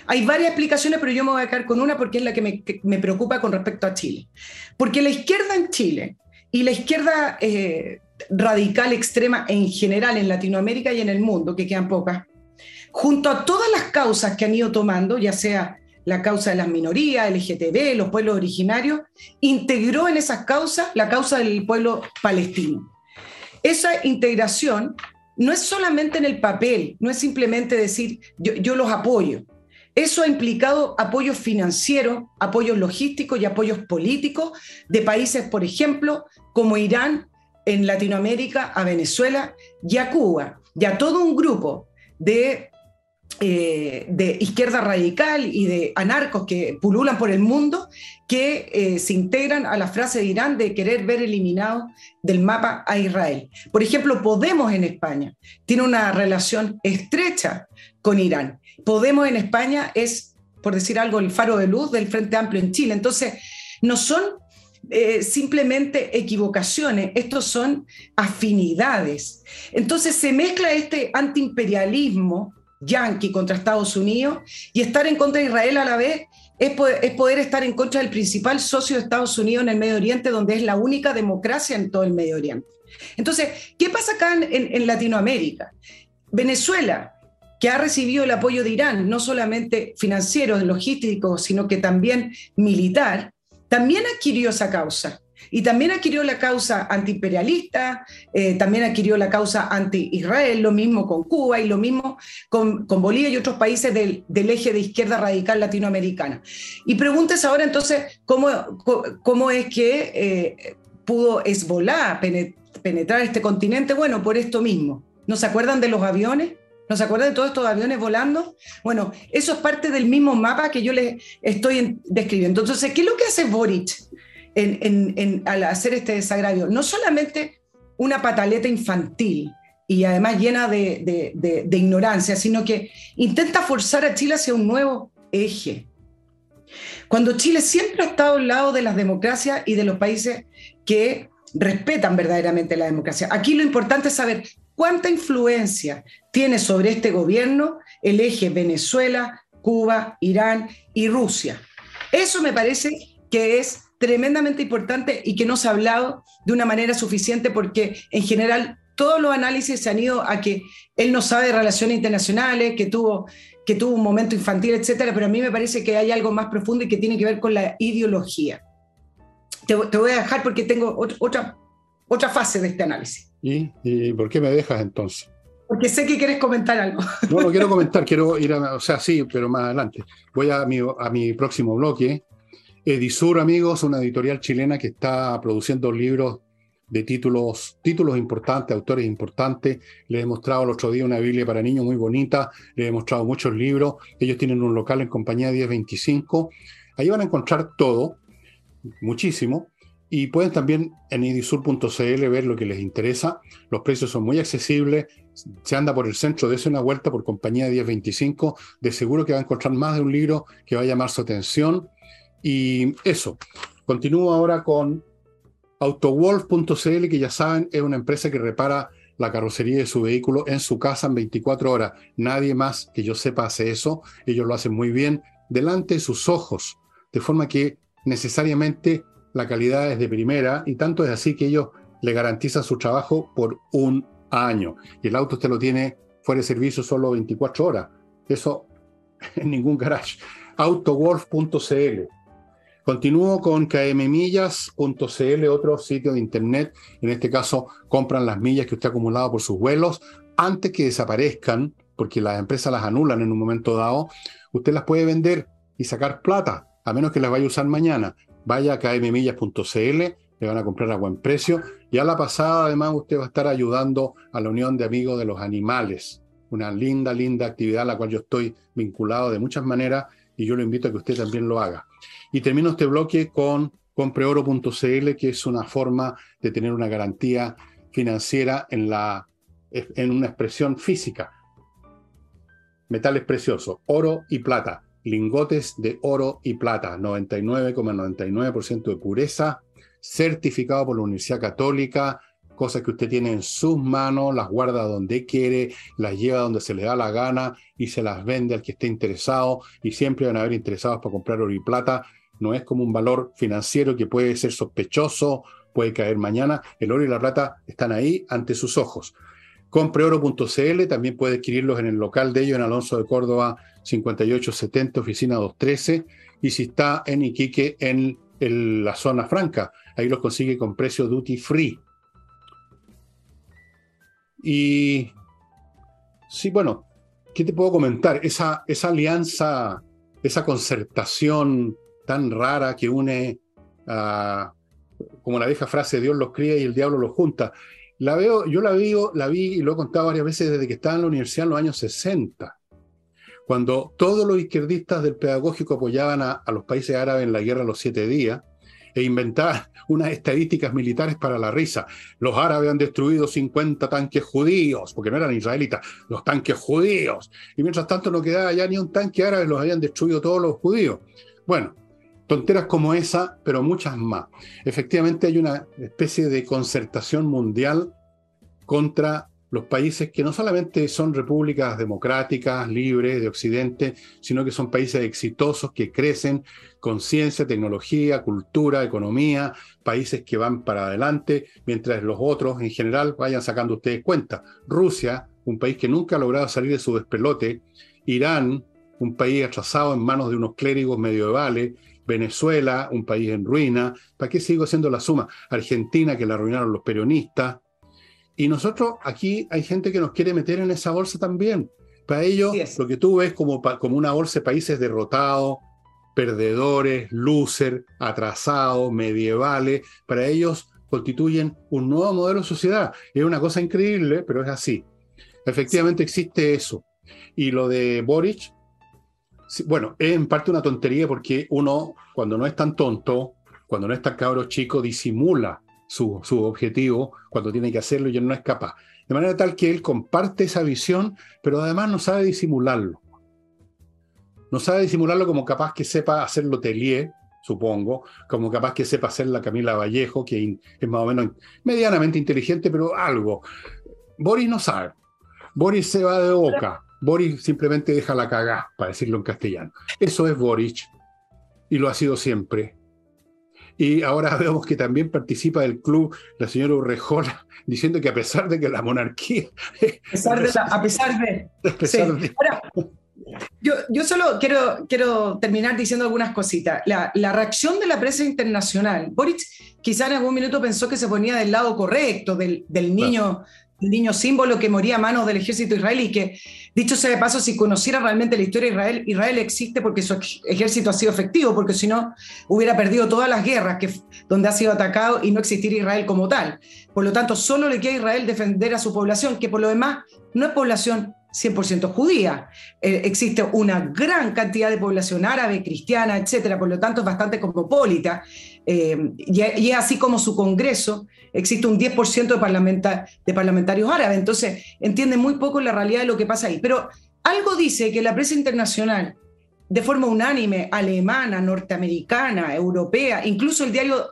Hay varias explicaciones, pero yo me voy a quedar con una porque es la que me, preocupa con respecto a Chile. Porque la izquierda en Chile y la izquierda eh, radical extrema en general en Latinoamérica y en el mundo, que quedan pocas, junto a todas las causas que han ido tomando, ya sea la causa de las minorías, LGTB, los pueblos originarios, integró en esas causas la causa del pueblo palestino. Esa integración no es solamente en el papel, no es simplemente decir yo, los apoyo. Eso ha implicado apoyos financieros, apoyos logísticos y apoyos políticos de países, por ejemplo, como Irán en Latinoamérica, a Venezuela y a Cuba, y a todo un grupo de, eh, de izquierda radical y de anarcos que pululan por el mundo que eh, se integran a la frase de Irán de querer ver eliminado del mapa a Israel. Por ejemplo, Podemos en España tiene una relación estrecha con Irán. Podemos en España es, por decir algo, el faro de luz del Frente Amplio en Chile. Entonces, no son eh, simplemente equivocaciones, estos son afinidades. Entonces se mezcla este antiimperialismo yanqui contra Estados Unidos y estar en contra de Israel a la vez es poder, estar en contra del principal socio de Estados Unidos en el Medio Oriente, donde es la única democracia en todo el Medio Oriente. Entonces, ¿qué pasa acá en, Latinoamérica? Venezuela, que ha recibido el apoyo de Irán, no solamente financiero, logístico, sino que también militar, también adquirió esa causa. Y también adquirió la causa antiimperialista, eh, también adquirió la causa anti-Israel, lo mismo con Cuba y lo mismo con, Bolivia y otros países del, eje de izquierda radical latinoamericana. Y preguntes ahora entonces cómo, cómo es que eh, pudo Hezbollah penetrar este continente. Bueno, por esto mismo. ¿No se acuerdan de los aviones? ¿No se acuerdan de todos estos aviones volando? Bueno, eso es parte del mismo mapa que yo les estoy describiendo. Entonces, ¿qué es lo que hace Boric al hacer este desagravio? No solamente una pataleta infantil y además llena de, de ignorancia, sino que intenta forzar a Chile hacia un nuevo eje. Cuando Chile siempre ha estado al lado de las democracias y de los países que respetan verdaderamente la democracia. Aquí lo importante es saber cuánta influencia tiene sobre este gobierno el eje Venezuela, Cuba, Irán y Rusia. Eso me parece que es tremendamente importante y que no se ha hablado de una manera suficiente porque en general todos los análisis se han ido a que él no sabe de relaciones internacionales, que tuvo, que tuvo un momento infantil, etcétera, pero a mí me parece que hay algo más profundo y que tiene que ver con la ideología. Te, voy a dejar porque tengo otra, otra fase de este análisis. ¿Y, por qué me dejas entonces? Porque sé que quieres comentar algo. No, no quiero comentar, quiero ir a, o sea, sí, pero más adelante. Voy a mi, a mi próximo bloque. Edisur, amigos, una editorial chilena que está produciendo libros de títulos, títulos importantes, autores importantes. Les he mostrado el otro día una Biblia para niños muy bonita, les he mostrado muchos libros. Ellos tienen un local en compañía 1025. Ahí van a encontrar todo, muchísimo. Y pueden también en idisur.cl ver lo que les interesa. Los precios son muy accesibles. Se anda por el centro, dése una vuelta por compañía 1025. De seguro que va a encontrar más de un libro que va a llamar su atención. Y eso. Continúo ahora con Autowolf.cl, que ya saben, es una empresa que repara la carrocería de su vehículo en su casa en 24 horas. Nadie más que yo sepa hace eso. Ellos lo hacen muy bien delante de sus ojos, de forma que necesariamente la calidad es de primera y tanto es así que ellos le garantizan su trabajo por un año. Y el auto usted lo tiene fuera de servicio solo 24 horas. Eso en ningún garage. Autowolf.cl Continúo con kmmillas.cl, otro sitio de internet. En este caso, compran las millas que usted ha acumulado por sus vuelos antes que desaparezcan, porque las empresas las anulan en un momento dado. Usted las puede vender y sacar plata, a menos que las vaya a usar mañana. Vaya a kmmillas.cl, le van a comprar a buen precio. Y a la pasada, además, usted va a estar ayudando a la Unión de Amigos de los Animales. Una linda, linda actividad a la cual yo estoy vinculado de muchas maneras y yo lo invito a que usted también lo haga. Y termino este bloque con compreoro.cl, que es una forma de tener una garantía financiera en, la, en una expresión física. Metales preciosos, oro y plata, lingotes de oro y plata, 99,99% de pureza, certificado por la Universidad Católica, cosas que usted tiene en sus manos, las guarda donde quiere, las lleva donde se le da la gana y se las vende al que esté interesado y siempre van a haber interesados para comprar oro y plata no es como un valor financiero que puede ser sospechoso, puede caer mañana. El oro y la plata están ahí ante sus ojos. Compreoro.cl, también puede adquirirlos en el local de ellos en Alonso de Córdoba 5870, oficina 213. Y si está en Iquique, en la zona franca, ahí los consigue con precio duty free. Y sí, bueno, ¿qué te puedo comentar? Esa, esa alianza, esa concertación tan rara que une como la vieja frase, Dios los cría y el diablo los junta. La veo, yo la vi, la vi y lo he contado varias veces desde que estaba en la universidad en los años 60, cuando todos los izquierdistas del pedagógico apoyaban a los países árabes en la guerra de los siete días e inventaban unas estadísticas militares para la risa. Los árabes han destruido 50 tanques judíos, porque no eran israelitas, los tanques judíos. Y mientras tanto no quedaba ya ni un tanque árabe, los habían destruido todos los judíos. Bueno, Tonteras como esa, pero muchas más. Efectivamente hay una especie de concertación mundial contra los países que no solamente son repúblicas democráticas, libres de Occidente, sino que son países exitosos que crecen con ciencia, tecnología, cultura, economía, países que van para adelante, mientras los otros en general vayan sacando ustedes cuenta. Rusia, un país que nunca ha logrado salir de su despelote, Irán, un país atrasado en manos de unos clérigos medievales, Venezuela, un país en ruina. ¿Para qué sigo haciendo la suma? Argentina, que la arruinaron los peronistas. Y nosotros aquí hay gente que nos quiere meter en esa bolsa también. Para ellos, lo que tú ves como, como una bolsa de países derrotados, perdedores, loser, atrasados, medievales, para ellos constituyen un nuevo modelo de sociedad. Es una cosa increíble, pero es así. Efectivamente existe eso. Y lo de Boric, bueno, es en parte una tontería porque uno, cuando no es tan tonto, cuando no es tan cabro chico, disimula su, objetivo cuando tiene que hacerlo y él no es capaz. De manera tal que él comparte esa visión, pero además no sabe disimularlo. No sabe disimularlo como capaz que sepa hacerlo Telier, supongo, como capaz que sepa hacer la Camila Vallejo, que es más o menos medianamente inteligente, pero algo. Boris no sabe. Boris se va de boca. Boris simplemente deja la cagá, para decirlo en castellano. Eso es Boris y lo ha sido siempre. Y ahora vemos que también participa del club la señora Urrejola, diciendo que a pesar de que la monarquía... A pesar de... yo, yo, solo quiero, quiero terminar diciendo algunas cositas. La, la, reacción de la prensa internacional, Boric quizá en algún minuto pensó que se ponía del lado correcto, del, del niño niño símbolo que moría a manos del ejército israelí, que dicho sea de paso, si conociera realmente la historia de Israel, Israel existe porque su ejército ha sido efectivo, porque si no hubiera perdido todas las guerras que, donde ha sido atacado y no existiría Israel como tal. Por lo tanto, solo le queda a Israel defender a su población, que por lo demás no es población 100% judía. Eh, existe una gran cantidad de población árabe, cristiana, etcétera, por lo tanto es bastante cosmopolita. Eh, y, es así como su Congreso, existe un 10% de, de parlamentarios árabes. Entonces, entiende muy poco la realidad de lo que pasa ahí. Pero algo dice que la prensa internacional, de forma unánime, alemana, norteamericana, europea, incluso el diario,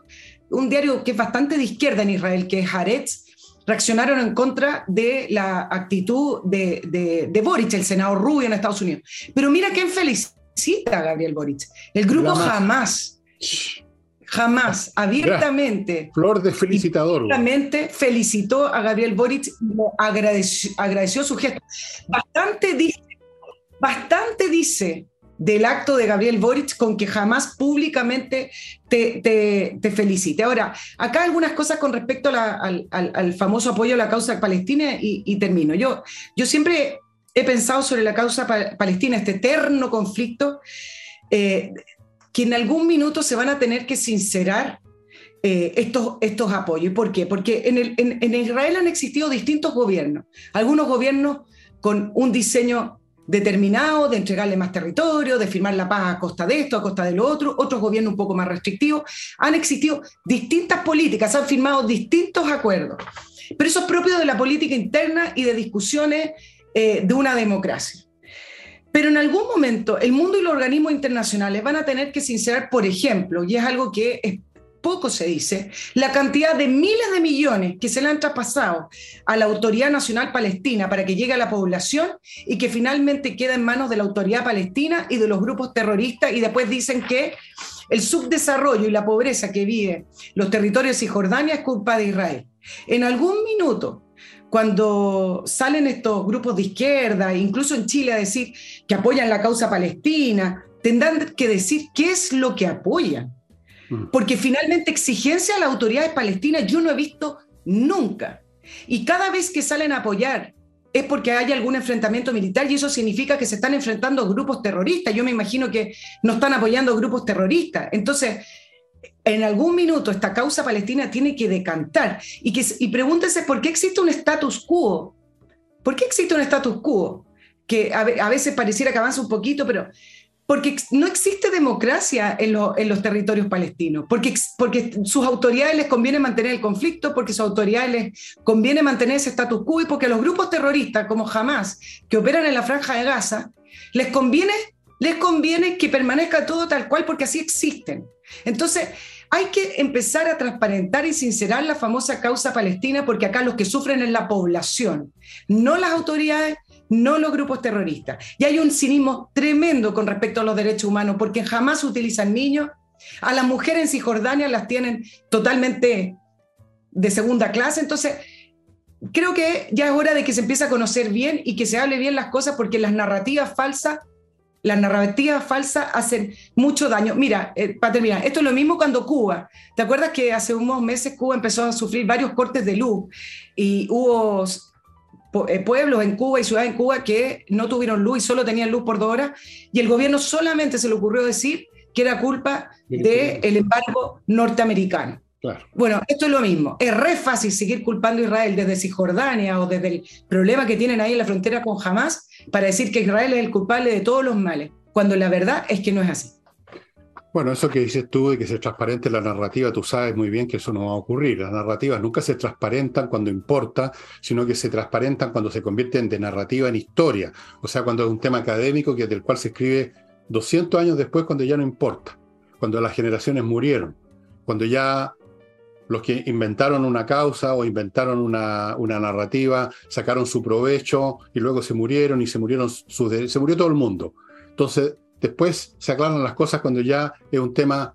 un diario que es bastante de izquierda en Israel, que es Haaretz, reaccionaron en contra de la actitud de, de, Boric, el senador rubio en Estados Unidos. Pero mira quién felicita a Gabriel Boric. El grupo jamás, jamás, abiertamente. Flor de felicitador. Abiertamente felicitó a Gabriel Boric y agradeció, agradeció su gesto. Bastante dice, bastante dice del acto de Gabriel Boric con que jamás públicamente te, felicite. Ahora, acá algunas cosas con respecto al, famoso apoyo a la causa palestina y, termino. Yo, yo siempre he pensado sobre la causa palestina, este eterno conflicto, eh, que en algún minuto se van a tener que sincerar eh, estos, apoyos. ¿Por qué? Porque en Israel han existido distintos gobiernos, algunos gobiernos con un diseño determinado de entregarle más territorio, de firmar la paz a costa de esto, a costa de lo otro, otros gobiernos un poco más restrictivos. Han existido distintas políticas, han firmado distintos acuerdos, pero eso es propio de la política interna y de discusiones eh, de una democracia. Pero en algún momento el mundo y los organismos internacionales van a tener que sincerar, por ejemplo, y es algo que es poco se dice, la cantidad de miles de millones que se le han traspasado a la Autoridad Nacional Palestina para que llegue a la población y que finalmente queda en manos de la Autoridad Palestina y de los grupos terroristas y después dicen que el subdesarrollo y la pobreza que vive los territorios de Cisjordania es culpa de Israel. En algún minuto, cuando salen estos grupos de izquierda, incluso en Chile, a decir que apoyan la causa palestina, tendrán que decir qué es lo que apoyan. Porque finalmente exigencia a las autoridades palestinas yo no he visto nunca. Y cada vez que salen a apoyar es porque hay algún enfrentamiento militar y eso significa que se están enfrentando grupos terroristas. Yo me imagino que no están apoyando grupos terroristas. Entonces, en algún minuto esta causa palestina tiene que decantar y, que, y pregúntese por qué existe un status quo. ¿Por qué existe un status quo? Que a, a veces pareciera que avanza un poquito, pero porque no existe democracia en, los territorios palestinos, porque, sus autoridades les conviene mantener el conflicto, porque sus autoridades les conviene mantener ese status quo y porque los grupos terroristas como Hamas, que operan en la franja de Gaza, les conviene, les conviene que permanezca todo tal cual porque así existen. Entonces, hay que empezar a transparentar y sincerar la famosa causa palestina porque acá los que sufren es la población, no las autoridades, no los grupos terroristas. Y hay un cinismo tremendo con respecto a los derechos humanos, porque jamás utilizan niños. A las mujeres en Cisjordania las tienen totalmente de segunda clase. Entonces, creo que ya es hora de que se empiece a conocer bien y que se hable bien las cosas, porque las narrativas falsas las narrativas falsas hacen mucho daño. Mira, eh, para esto es lo mismo cuando Cuba. ¿Te acuerdas que hace unos meses Cuba empezó a sufrir varios cortes de luz y hubo pueblos en Cuba y ciudades en Cuba que no tuvieron luz y solo tenían luz por dos horas y el gobierno solamente se le ocurrió decir que era culpa del embargo norteamericano. Bueno, esto es lo mismo. Es re fácil seguir culpando a Israel desde Cisjordania o desde el problema que tienen ahí en la frontera con Hamas para decir que Israel es el culpable de todos los males, cuando la verdad es que no es así. Bueno, eso que dices tú de que se transparente la narrativa, tú sabes muy bien que eso no va a ocurrir. Las narrativas nunca se transparentan cuando importa, sino que se transparentan cuando se convierten de narrativa en historia. O sea, cuando es un tema académico que del cual se escribe 200 años después cuando ya no importa, cuando las generaciones murieron, cuando ya los que inventaron una causa o inventaron una, narrativa, sacaron su provecho y luego se murieron y se murieron se murió todo el mundo. Entonces, después se aclaran las cosas cuando ya es un tema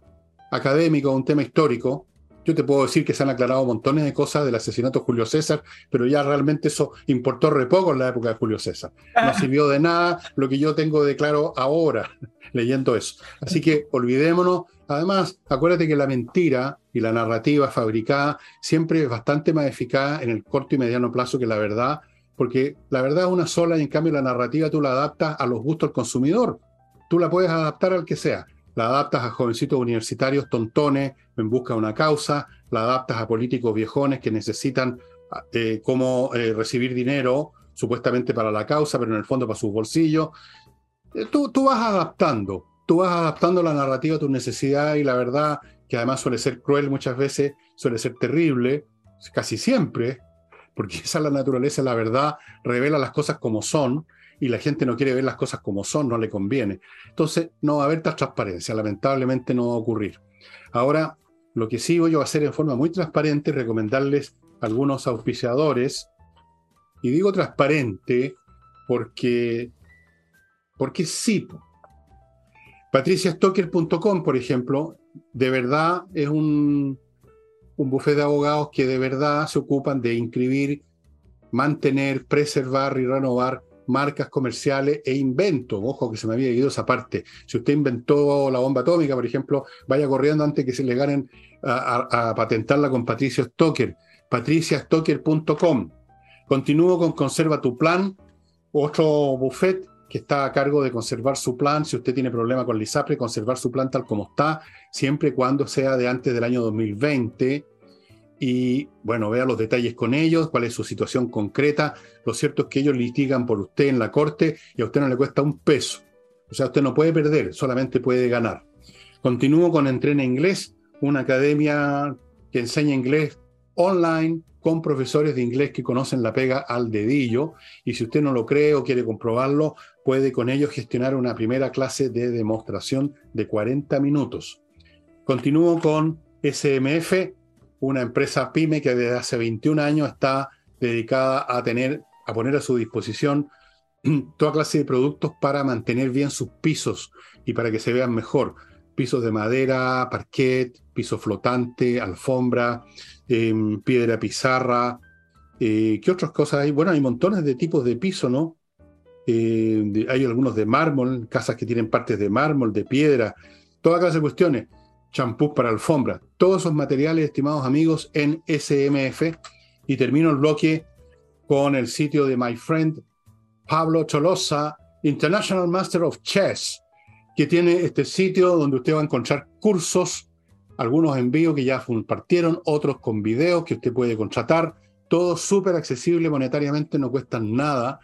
académico, un tema histórico. Yo te puedo decir que se han aclarado montones de cosas del asesinato de Julio César, pero ya realmente eso importó re poco en la época de Julio César. No sirvió de nada lo que yo tengo de claro ahora leyendo eso. Así que olvidémonos Además, acuérdate que la mentira y la narrativa fabricada siempre es bastante más eficaz en el corto y mediano plazo que la verdad, porque la verdad es una sola y en cambio la narrativa tú la adaptas a los gustos del consumidor. Tú la puedes adaptar al que sea. La adaptas a jovencitos universitarios tontones en busca de una causa, la adaptas a políticos viejones que necesitan eh, cómo eh, recibir dinero supuestamente para la causa, pero en el fondo para sus bolsillos. Eh, tú, tú vas adaptando tú vas adaptando la narrativa a tu necesidad y la verdad, que además suele ser cruel muchas veces, suele ser terrible, casi siempre, porque esa es la naturaleza, la verdad revela las cosas como son y la gente no quiere ver las cosas como son, no le conviene. Entonces, no va a haber tal transparencia, lamentablemente no va a ocurrir. Ahora, lo que sí voy a hacer en forma muy transparente es recomendarles algunos auspiciadores, y digo transparente porque, porque sí, patriciastocker.com, por ejemplo, de verdad es un, un buffet de abogados que de verdad se ocupan de inscribir, mantener, preservar y renovar marcas comerciales e inventos. Ojo que se me había ido esa parte. Si usted inventó la bomba atómica, por ejemplo, vaya corriendo antes que se le ganen a, patentarla con Patricio Stoker. patriciastocker.com. Continúo con Conserva tu Plan, otro buffet que está a cargo de conservar su plan, si usted tiene problema con el conservar su plan tal como está, siempre y cuando sea de antes del año 2020. Y bueno, vea los detalles con ellos, cuál es su situación concreta. Lo cierto es que ellos litigan por usted en la corte y a usted no le cuesta un peso. O sea, usted no puede perder, solamente puede ganar. Continúo con Entrena Inglés, una academia que enseña inglés online con profesores de inglés que conocen la pega al dedillo y si usted no lo cree o quiere comprobarlo, puede con ellos gestionar una primera clase de demostración de 40 minutos. Continúo con SMF, una empresa pyme que desde hace 21 años está dedicada a tener a poner a su disposición toda clase de productos para mantener bien sus pisos y para que se vean mejor. Pisos de madera, parquet, piso flotante, alfombra, Em, piedra pizarra. Eh, ¿Qué otras cosas hay? Bueno, hay montones de tipos de piso, ¿no? Eh, hay algunos de mármol, casas que tienen partes de mármol, de piedra, toda clase de cuestiones. Champús para alfombra. Todos esos materiales, estimados amigos, en SMF. Y termino el bloque con el sitio de my friend Pablo Cholosa, International Master of Chess, que tiene este sitio donde usted va a encontrar cursos algunos envíos que ya compartieron, otros con videos que usted puede contratar, todo súper accesible monetariamente, no cuestan nada.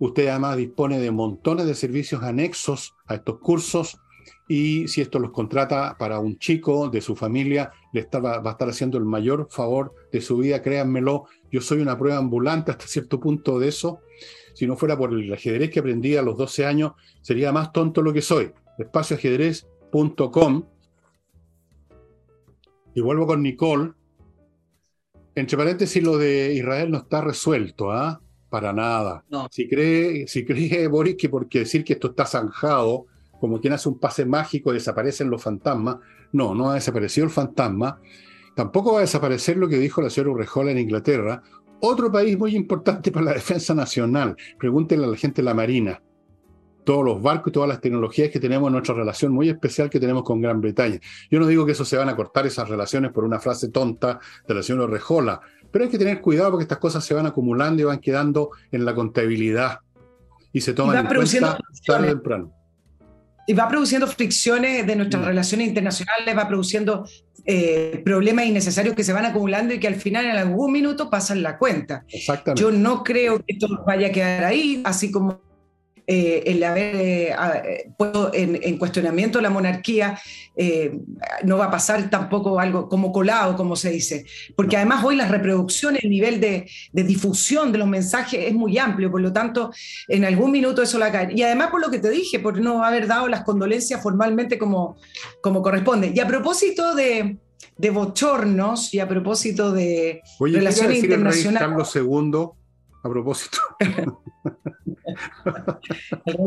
Usted además dispone de montones de servicios anexos a estos cursos y si esto los contrata para un chico de su familia, le va, va a estar haciendo el mayor favor de su vida, créanmelo. Yo soy una prueba ambulante hasta cierto punto de eso. Si no fuera por el ajedrez que aprendí a los 12 años, sería más tonto lo que soy. Espacioajedrez.com y vuelvo con Nicole. Entre paréntesis, lo de Israel no está resuelto, ¿ah? Para nada. Si, cree, si cree Boris que porque decir que esto está zanjado, como quien hace un pase mágico, desaparecen los fantasmas, no, no ha desaparecido el fantasma. Tampoco va a desaparecer lo que dijo la señora Urrejola en Inglaterra, otro país muy importante para la defensa nacional. Pregúntenle a la gente de la Marina. todos los barcos y todas las tecnologías que tenemos en nuestra relación muy especial que tenemos con Gran Bretaña. Yo no digo que eso se van a cortar esas relaciones por una frase tonta de la señora Rejola, pero hay que tener cuidado porque estas cosas se van acumulando y van quedando en la contabilidad y se toman en cuenta tarde o temprano y va produciendo fricciones de nuestras mm. relaciones internacionales, va produciendo eh, problemas innecesarios que se van acumulando y que al final en algún minuto pasan la cuenta. Exactamente. Yo no creo que esto vaya a quedar ahí, así como eh, el haber eh, puesto en, cuestionamiento la monarquía, eh, no va a pasar tampoco algo como colado, como se dice, porque además hoy las reproducciones, el nivel de, difusión de los mensajes es muy amplio, por lo tanto, en algún minuto eso la cae. Y además por lo que te dije, por no haber dado las condolencias formalmente como, como corresponde. Y a propósito de, de bochornos y a propósito de relaciones internacionales. Carlos II a propósito.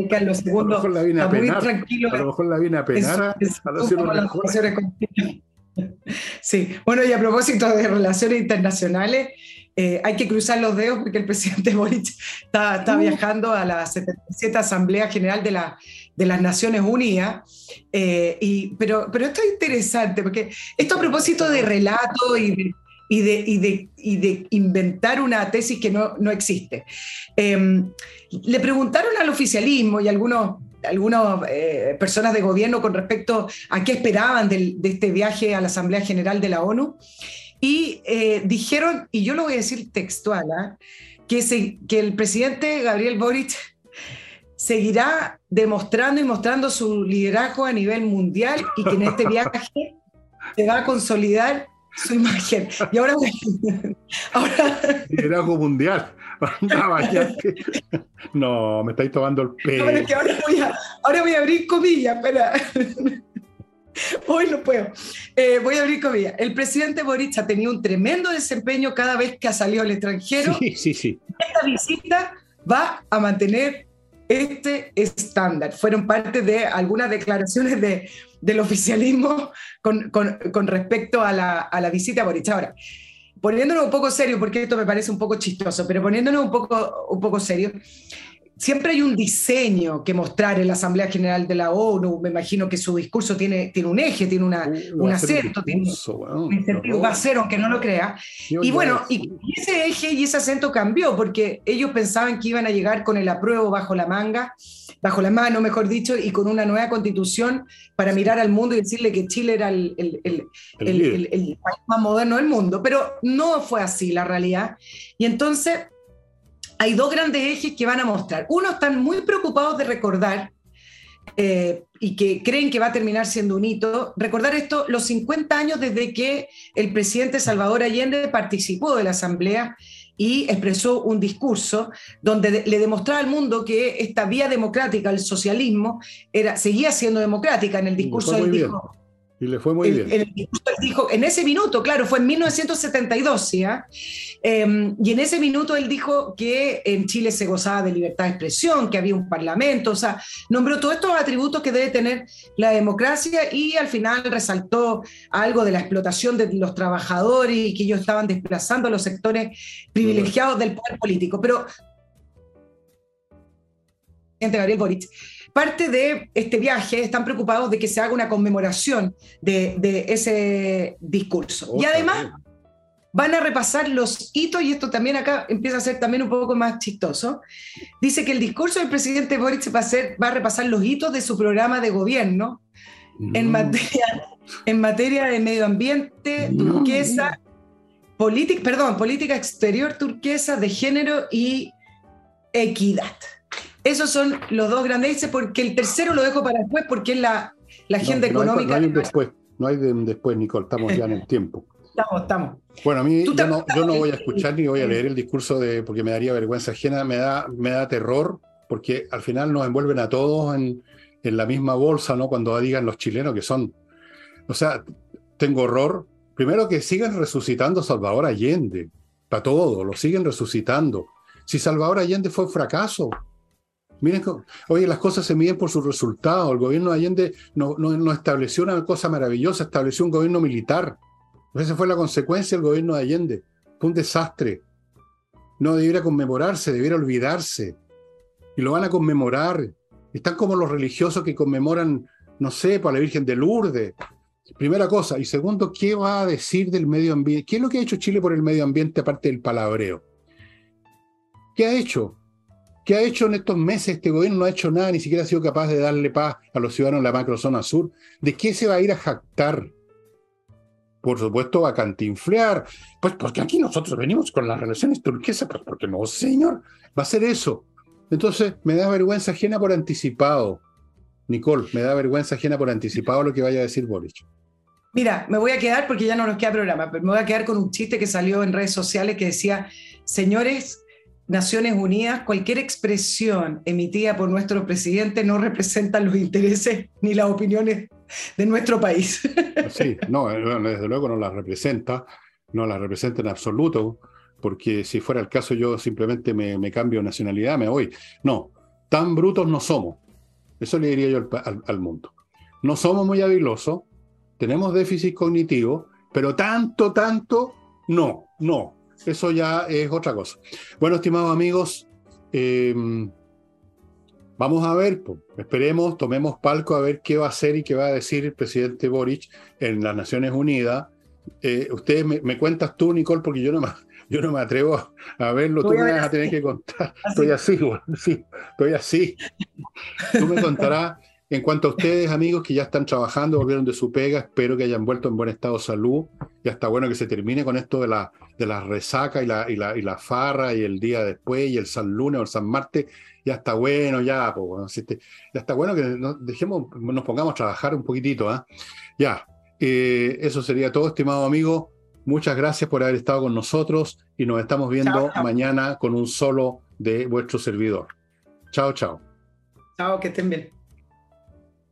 Carlos II a lo mejor la vine a penar, muy tranquilo. A lo mejor la vine a penar Sí, bueno, y a propósito de relaciones internacionales, eh, hay que cruzar los dedos porque el presidente Boric está, uh. viajando a la 77 Asamblea General de, la, de las Naciones Unidas. Eh, y, pero, pero esto es interesante porque esto a propósito de relato y de, y de, y de, y de inventar una tesis que no, no existe. Em, le preguntaron al oficialismo y algunos algunas eh, personas de gobierno con respecto a qué esperaban de, de, este viaje a la Asamblea General de la ONU y eh, dijeron, y yo lo voy a decir textual, ¿ah? que, se, que el presidente Gabriel Boric seguirá demostrando y mostrando su liderazgo a nivel mundial y que en este viaje se va a consolidar su imagen. Y ahora, ahora... Liderazgo mundial. No, me estáis tomando el pelo. ahora, voy a, ahora voy a abrir comillas, espera. Hoy no puedo. Eh, voy a abrir comillas. El presidente Boric ha tenido un tremendo desempeño cada vez que ha salido al extranjero. Sí, sí, sí. Esta visita va a mantener este estándar. Fueron parte de algunas declaraciones de, del oficialismo con, con, respecto a la, a la, visita a Boric. Ahora, poniéndonos un poco serio, porque esto me parece un poco chistoso, pero poniéndonos un poco, un poco serio, siempre hay un diseño que mostrar en la Asamblea General de la ONU. Me imagino que su discurso tiene, tiene un eje, tiene una, uh, un acento, tiene un sentido, va a ser, aunque no lo crea. y bueno, y ese eje y ese acento cambió, porque ellos pensaban que iban a llegar con el apruebo bajo la manga, bajo la mano, mejor dicho, y con una nueva constitución para mirar al mundo y decirle que Chile era el, el, el, el país más moderno del mundo. Pero no fue así la realidad. Y entonces hay dos grandes ejes que van a mostrar. Uno, están muy preocupados de recordar eh, y que creen que va a terminar siendo un hito, recordar esto, los 50 años desde que el presidente Salvador Allende participó de la Asamblea y expresó un discurso donde le demostraba al mundo que esta vía democrática, el socialismo, era, seguía siendo democrática. En el discurso él dijo, y le fue muy bien. dijo, en ese minuto, claro, fue en 1972, ¿sí? Em, y en ese minuto él dijo que en Chile se gozaba de libertad de expresión, que había un parlamento, o sea, nombró todos estos atributos que debe tener la democracia y al final resaltó algo de la explotación de los trabajadores y que ellos estaban desplazando a los sectores privilegiados del poder político. Pero Gabriel Boric Parte de este viaje están preocupados de que se haga una conmemoración de, ese discurso. y además van a repasar los hitos, y esto también acá empieza a ser también un poco más chistoso. Dice que el discurso del presidente Boric va a, ser, va a repasar los hitos de su programa de gobierno en, mm. materia, en materia de medio ambiente, turquesa, política, perdón, política exterior turquesa, de género y equidad. Esos son los dos grandes porque el tercero lo dejo para después porque es la, la agenda económica. no hay un después, no hay un después, Nicole, estamos ya en el tiempo. Estamos, estamos. Bueno, a mí yo no, yo no, voy a escuchar ni voy a leer el discurso de, porque me daría vergüenza ajena, me da, me da terror, porque al final nos envuelven a todos en, en la misma bolsa, ¿no? Cuando digan los chilenos que son. O sea, tengo horror. Primero que sigan resucitando Salvador Allende, para todo, lo siguen resucitando. Si Salvador Allende fue un fracaso, Miren, oye, las cosas se miden por sus resultados. El gobierno de Allende no, estableció una cosa maravillosa, estableció un gobierno militar. Esa fue la consecuencia del gobierno de Allende. Fue un desastre. No debiera conmemorarse, debiera olvidarse. Y lo van a conmemorar. Están como los religiosos que conmemoran, no sé, para la Virgen de Lourdes. Primera cosa. Y segundo, ¿qué va a decir del medio ambiente? ¿Qué es lo que ha hecho Chile por el medio ambiente aparte del palabreo? ¿Qué ha hecho? ¿Qué ha hecho en estos meses? Este gobierno no ha hecho nada, ni siquiera ha sido capaz de darle paz a los ciudadanos de la macrozona sur. ¿De qué se va a ir a jactar? Por supuesto, a cantinflear. Pues porque aquí nosotros venimos con las relaciones turquesas, pues porque no, señor, va a ser eso. Entonces, me da vergüenza ajena por anticipado. Nicole, me da vergüenza ajena por anticipado lo que vaya a decir Boric. Mira, me voy a quedar porque ya no nos queda programa, pero me voy a quedar con un chiste que salió en redes sociales que decía, señores, Naciones Unidas, cualquier expresión emitida por nuestro presidente no representa los intereses ni las opiniones de nuestro país. Sí, no, desde luego no las representa, no las representa en absoluto porque si fuera el caso yo simplemente me, cambio nacionalidad, me voy. No, tan brutos no somos. Eso le diría yo al, mundo. No somos muy habilosos, tenemos déficit cognitivo, pero tanto, tanto, no, no. Eso ya es otra cosa. Bueno, estimados amigos, em, vamos a ver, esperemos, tomemos palco a ver qué va a hacer y qué va a decir el presidente Boric en las Naciones Unidas. Eh, ustedes me, me, cuentas tú, Nicole, porque yo no, yo no me atrevo a verlo, tú me vas a tener que contar. Estoy así, sí, estoy así. Tú me contarás. En cuanto a ustedes, amigos, que ya están trabajando, volvieron de su pega, espero que hayan vuelto en buen estado de salud. Ya está bueno que se termine con esto de la, de la resaca y la, y, la, y la farra y el día después y el San Lunes o el San Martes. Ya está bueno, ya, pues, ya está bueno que nos, dejemos, nos pongamos a trabajar un poquitito. ¿ah? Ya, eh, eso sería todo, estimado amigo. Muchas gracias por haber estado con nosotros y nos estamos viendo mañana con un solo de vuestro servidor. Chao, chao. Chao, que estén bien.